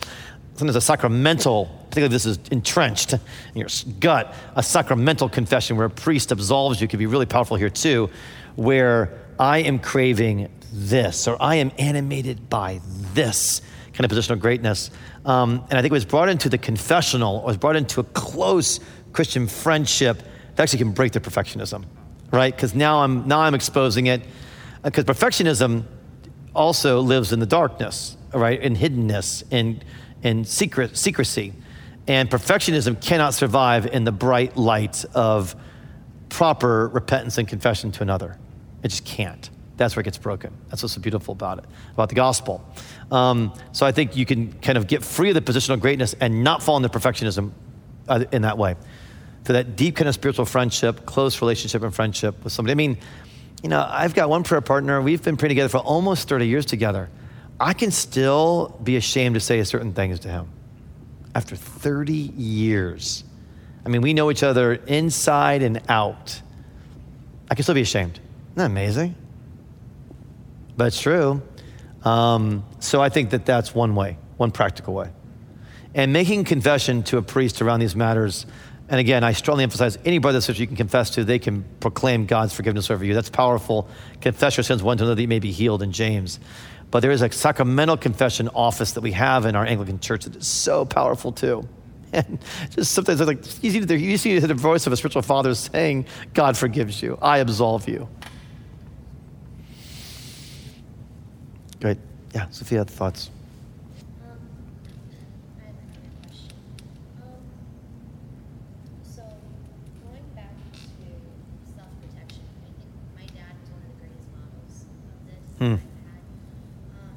Sometimes a sacramental, particularly if this is entrenched in your gut, a sacramental confession where a priest absolves you could be really powerful here too, where I am craving this, or I am animated by this kind of positional greatness. Um, and I think it was brought into the confessional, or was brought into a close Christian friendship that actually can break the perfectionism, right? Because now I'm now I'm exposing it. Because perfectionism also lives in the darkness, right? In hiddenness, in in secret secrecy, and perfectionism cannot survive in the bright light of proper repentance and confession to another. It just can't. That's where it gets broken. That's what's so beautiful about it, about the gospel. Um, so I think you can kind of get free of the positional greatness and not fall into perfectionism uh, in that way. For that deep kind of spiritual friendship, close relationship and friendship with somebody. I mean, you know, I've got one prayer partner. We've been praying together for almost 30 years together. I can still be ashamed to say certain things to him after 30 years. I mean, we know each other inside and out. I can still be ashamed. Isn't that amazing? But it's true. Um, so I think that that's one way, one practical way. And making confession to a priest around these matters, and again, I strongly emphasize any brother or sister you can confess to, they can proclaim God's forgiveness over you. That's powerful. Confess your sins one to another that you may be healed in James. But there is a sacramental confession office that we have in our Anglican church that is so powerful too. And just sometimes it's like easy to hear, you see the voice of a spiritual father saying, God forgives you. I absolve you. Great. Yeah, Sophia, thoughts? Um, I have another question. Um, so going back to self-protection, I think my dad was one of the greatest models of this Hmm. I've had. Um,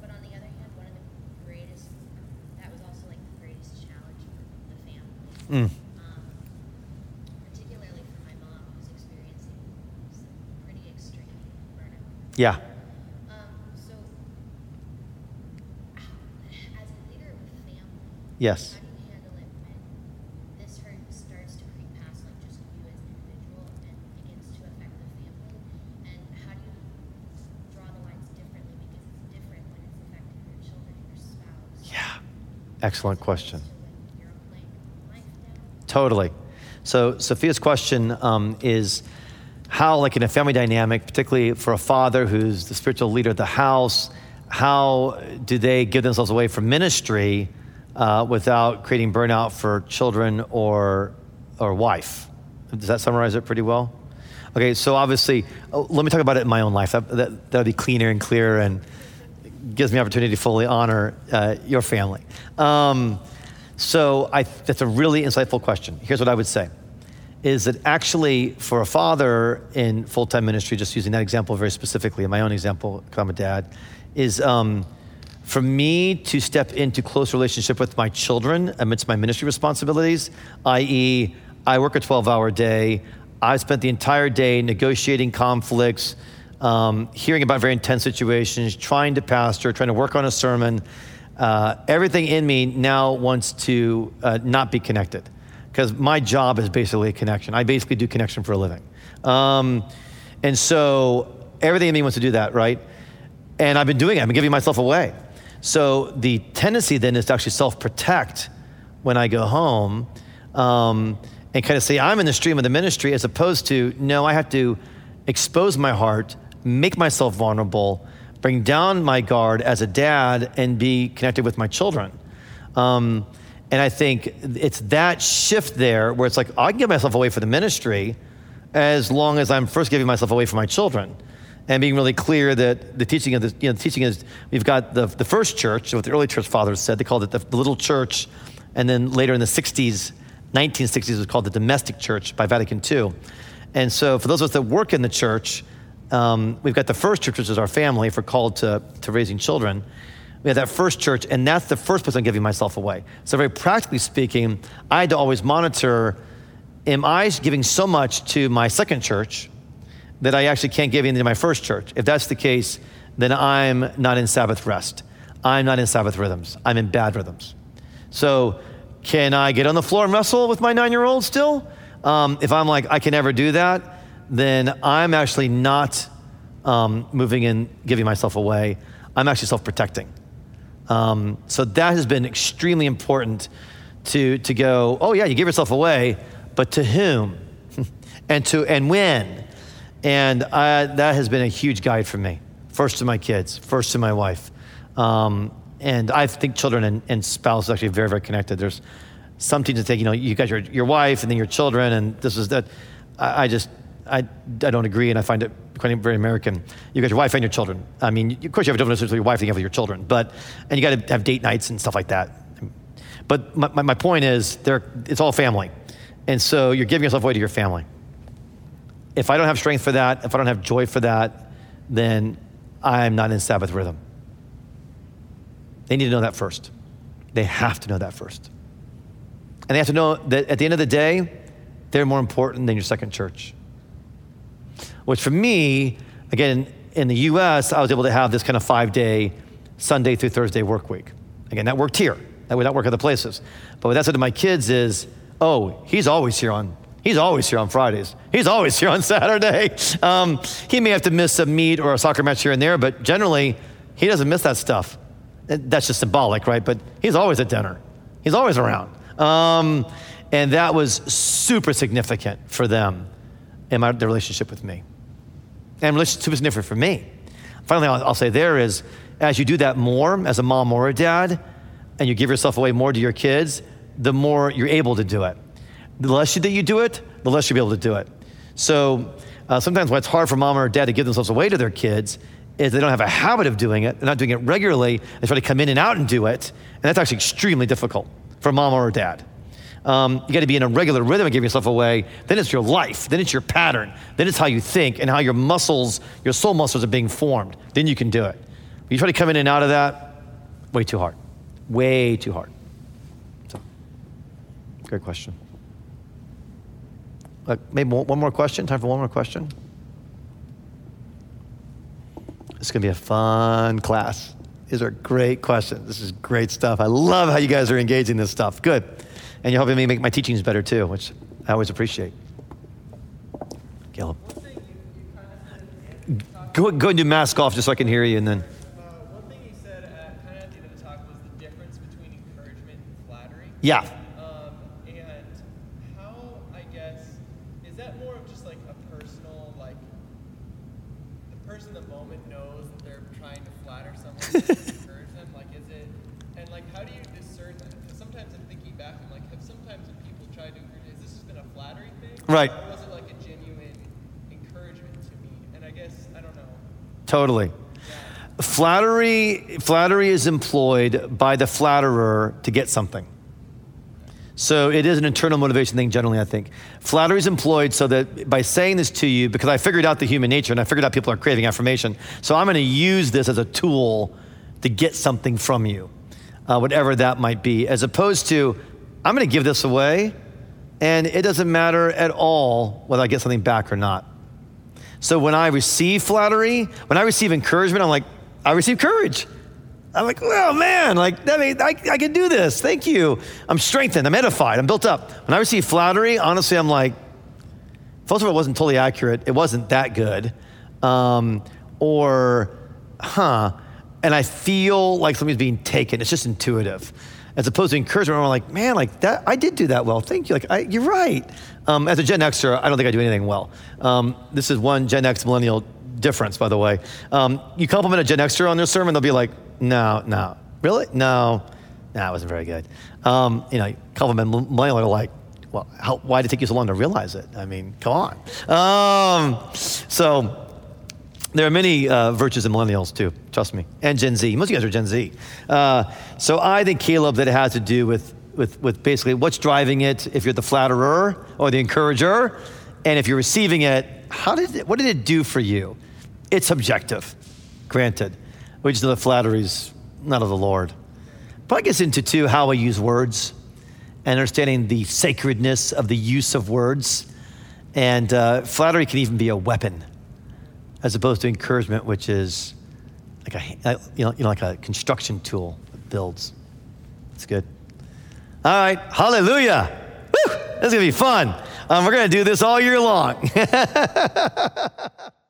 but on the other hand, one of the greatest, that was also like the greatest challenge for the family. Mm. Um, particularly for my mom, who's experiencing some pretty extreme burnout. Yeah. Um, so, as a leader of a family, Yes. how do you handle it when this hurt starts to creep past like just you as an individual and begins to affect the family? And how do you draw the lines differently because it's different when it's affecting your and your spouse? Yeah. Excellent question. To when you're laying your life down. Totally. So Sophia's question um, is how, like in a family dynamic, particularly for a father who's the spiritual leader of the house, how do they give themselves away for ministry uh, without creating burnout for children or or wife? Does that summarize it pretty well? Okay, so obviously, oh, let me talk about it in my own life. That, that, that'll be cleaner and clearer and gives me opportunity to fully honor uh, your family. Um, so I, that's a really insightful question. Here's what I would say is that actually for a father in full-time ministry, just using that example very specifically, in my own example, because I'm a dad, is um, for me to step into close relationship with my children amidst my ministry responsibilities, i.e., I work a 12-hour day. I spent the entire day negotiating conflicts, um, hearing about very intense situations, trying to pastor, trying to work on a sermon. Uh, everything in me now wants to uh, not be connected because my job is basically a connection. I basically do connection for a living. Um, and so everything in me wants to do that, right? And I've been doing it, I've been giving myself away. So the tendency then is to actually self protect when I go home um, and kind of say, I'm in the stream of the ministry, as opposed to, no, I have to expose my heart, make myself vulnerable, bring down my guard as a dad, and be connected with my children. Um, and I think it's that shift there where it's like, I can give myself away for the ministry as long as I'm first giving myself away for my children. And being really clear that the teaching of the, you know, the teaching is we've got the, the first church, what the early church fathers said, they called it the, the little church. And then later in the 60s, 1960s, it was called the domestic church by Vatican II. And so for those of us that work in the church, um, we've got the first church, which is our family, if we're called to, to raising children we had that first church, and that's the first place I'm giving myself away. So, very practically speaking, I had to always monitor am I giving so much to my second church that I actually can't give anything to my first church? If that's the case, then I'm not in Sabbath rest. I'm not in Sabbath rhythms. I'm in bad rhythms. So, can I get on the floor and wrestle with my nine year old still? Um, if I'm like, I can never do that, then I'm actually not um, moving and giving myself away. I'm actually self protecting. Um, so that has been extremely important to, to go, oh, yeah, you give yourself away, but to whom? and to and when? And I, that has been a huge guide for me. First to my kids, first to my wife. Um, and I think children and, and spouses actually very, very connected. There's some teachers think, you know, you got your, your wife and then your children, and this is that. I, I just, I, I don't agree, and I find it quite very American. You got your wife and your children. I mean, of course, you have a different with your wife than you have with your children, but and you got to have date nights and stuff like that. But my, my point is, it's all family, and so you're giving yourself away to your family. If I don't have strength for that, if I don't have joy for that, then I'm not in Sabbath rhythm. They need to know that first. They have to know that first. And they have to know that at the end of the day, they're more important than your second church which for me, again, in the US, I was able to have this kind of five day, Sunday through Thursday work week. Again, that worked here. That would not work other places. But what that said to my kids is, oh, he's always here on He's always here on Fridays. He's always here on Saturday. Um, he may have to miss a meet or a soccer match here and there, but generally, he doesn't miss that stuff. That's just symbolic, right? But he's always at dinner. He's always around. Um, and that was super significant for them in my, their relationship with me. And relationship is different for me. Finally, I'll, I'll say there is as you do that more as a mom or a dad, and you give yourself away more to your kids, the more you're able to do it. The less that you do it, the less you'll be able to do it. So uh, sometimes it's hard for mom or dad to give themselves away to their kids is they don't have a habit of doing it. They're not doing it regularly. They try to come in and out and do it. And that's actually extremely difficult for mom or dad. Um, you got to be in a regular rhythm and give yourself away. Then it's your life. Then it's your pattern. Then it's how you think and how your muscles, your soul muscles are being formed. Then you can do it. You try to come in and out of that, way too hard. Way too hard. So, great question. Maybe one more question. Time for one more question. It's going to be a fun class. These are great questions. This is great stuff. I love how you guys are engaging this stuff. Good. And you're helping me make my teachings better too, which I always appreciate. Caleb. Go, go and do mask off just so I can hear you and then. Uh, one thing you said at, kind of at the end of the talk was the difference between encouragement and flattery. Yeah. Um, and how, I guess, is that more of just like a personal, like, the person in the moment knows that they're trying to flatter someone to encourage them? Like, is it, and like, how do you discern that? Because sometimes I'm thinking back, I'm like, have sometimes when people try to encourage, has this just been a flattery thing? Right. Or was it like a genuine encouragement? Totally. Flattery, flattery is employed by the flatterer to get something. So it is an internal motivation thing generally, I think. Flattery is employed so that by saying this to you, because I figured out the human nature and I figured out people are craving affirmation, so I'm going to use this as a tool to get something from you, uh, whatever that might be, as opposed to, I'm going to give this away and it doesn't matter at all whether I get something back or not. So when I receive flattery, when I receive encouragement, I'm like, I receive courage. I'm like, oh man, like that mean, I, I can do this. Thank you. I'm strengthened. I'm edified. I'm built up. When I receive flattery, honestly, I'm like, first of all, it wasn't totally accurate. It wasn't that good. Um, or, huh. And I feel like something's being taken. It's just intuitive. As opposed to encouragement, I'm like, man, like that, I did do that well. Thank you. Like, I, you're right. Um, as a Gen Xer, I don't think I do anything well. Um, this is one Gen X millennial difference, by the way. Um, you compliment a Gen Xer on their sermon, they'll be like, no, no. Really? No. No, it wasn't very good. Um, you know, compliment millennial are like, well, how, why did it take you so long to realize it? I mean, come on. Um, so there are many uh, virtues in millennials too, trust me, and Gen Z. Most of you guys are Gen Z. Uh, so I think, Caleb, that it has to do with, with, with basically what's driving it, if you're the flatterer or the encourager, and if you're receiving it, how did it, what did it do for you? It's subjective, granted. We just know that flattery's not of the Lord. But I gets into too how we use words and understanding the sacredness of the use of words. And uh, flattery can even be a weapon, as opposed to encouragement, which is like a you know, you know like a construction tool that builds. It's good. All right, hallelujah. Woo! This is gonna be fun. Um, we're gonna do this all year long.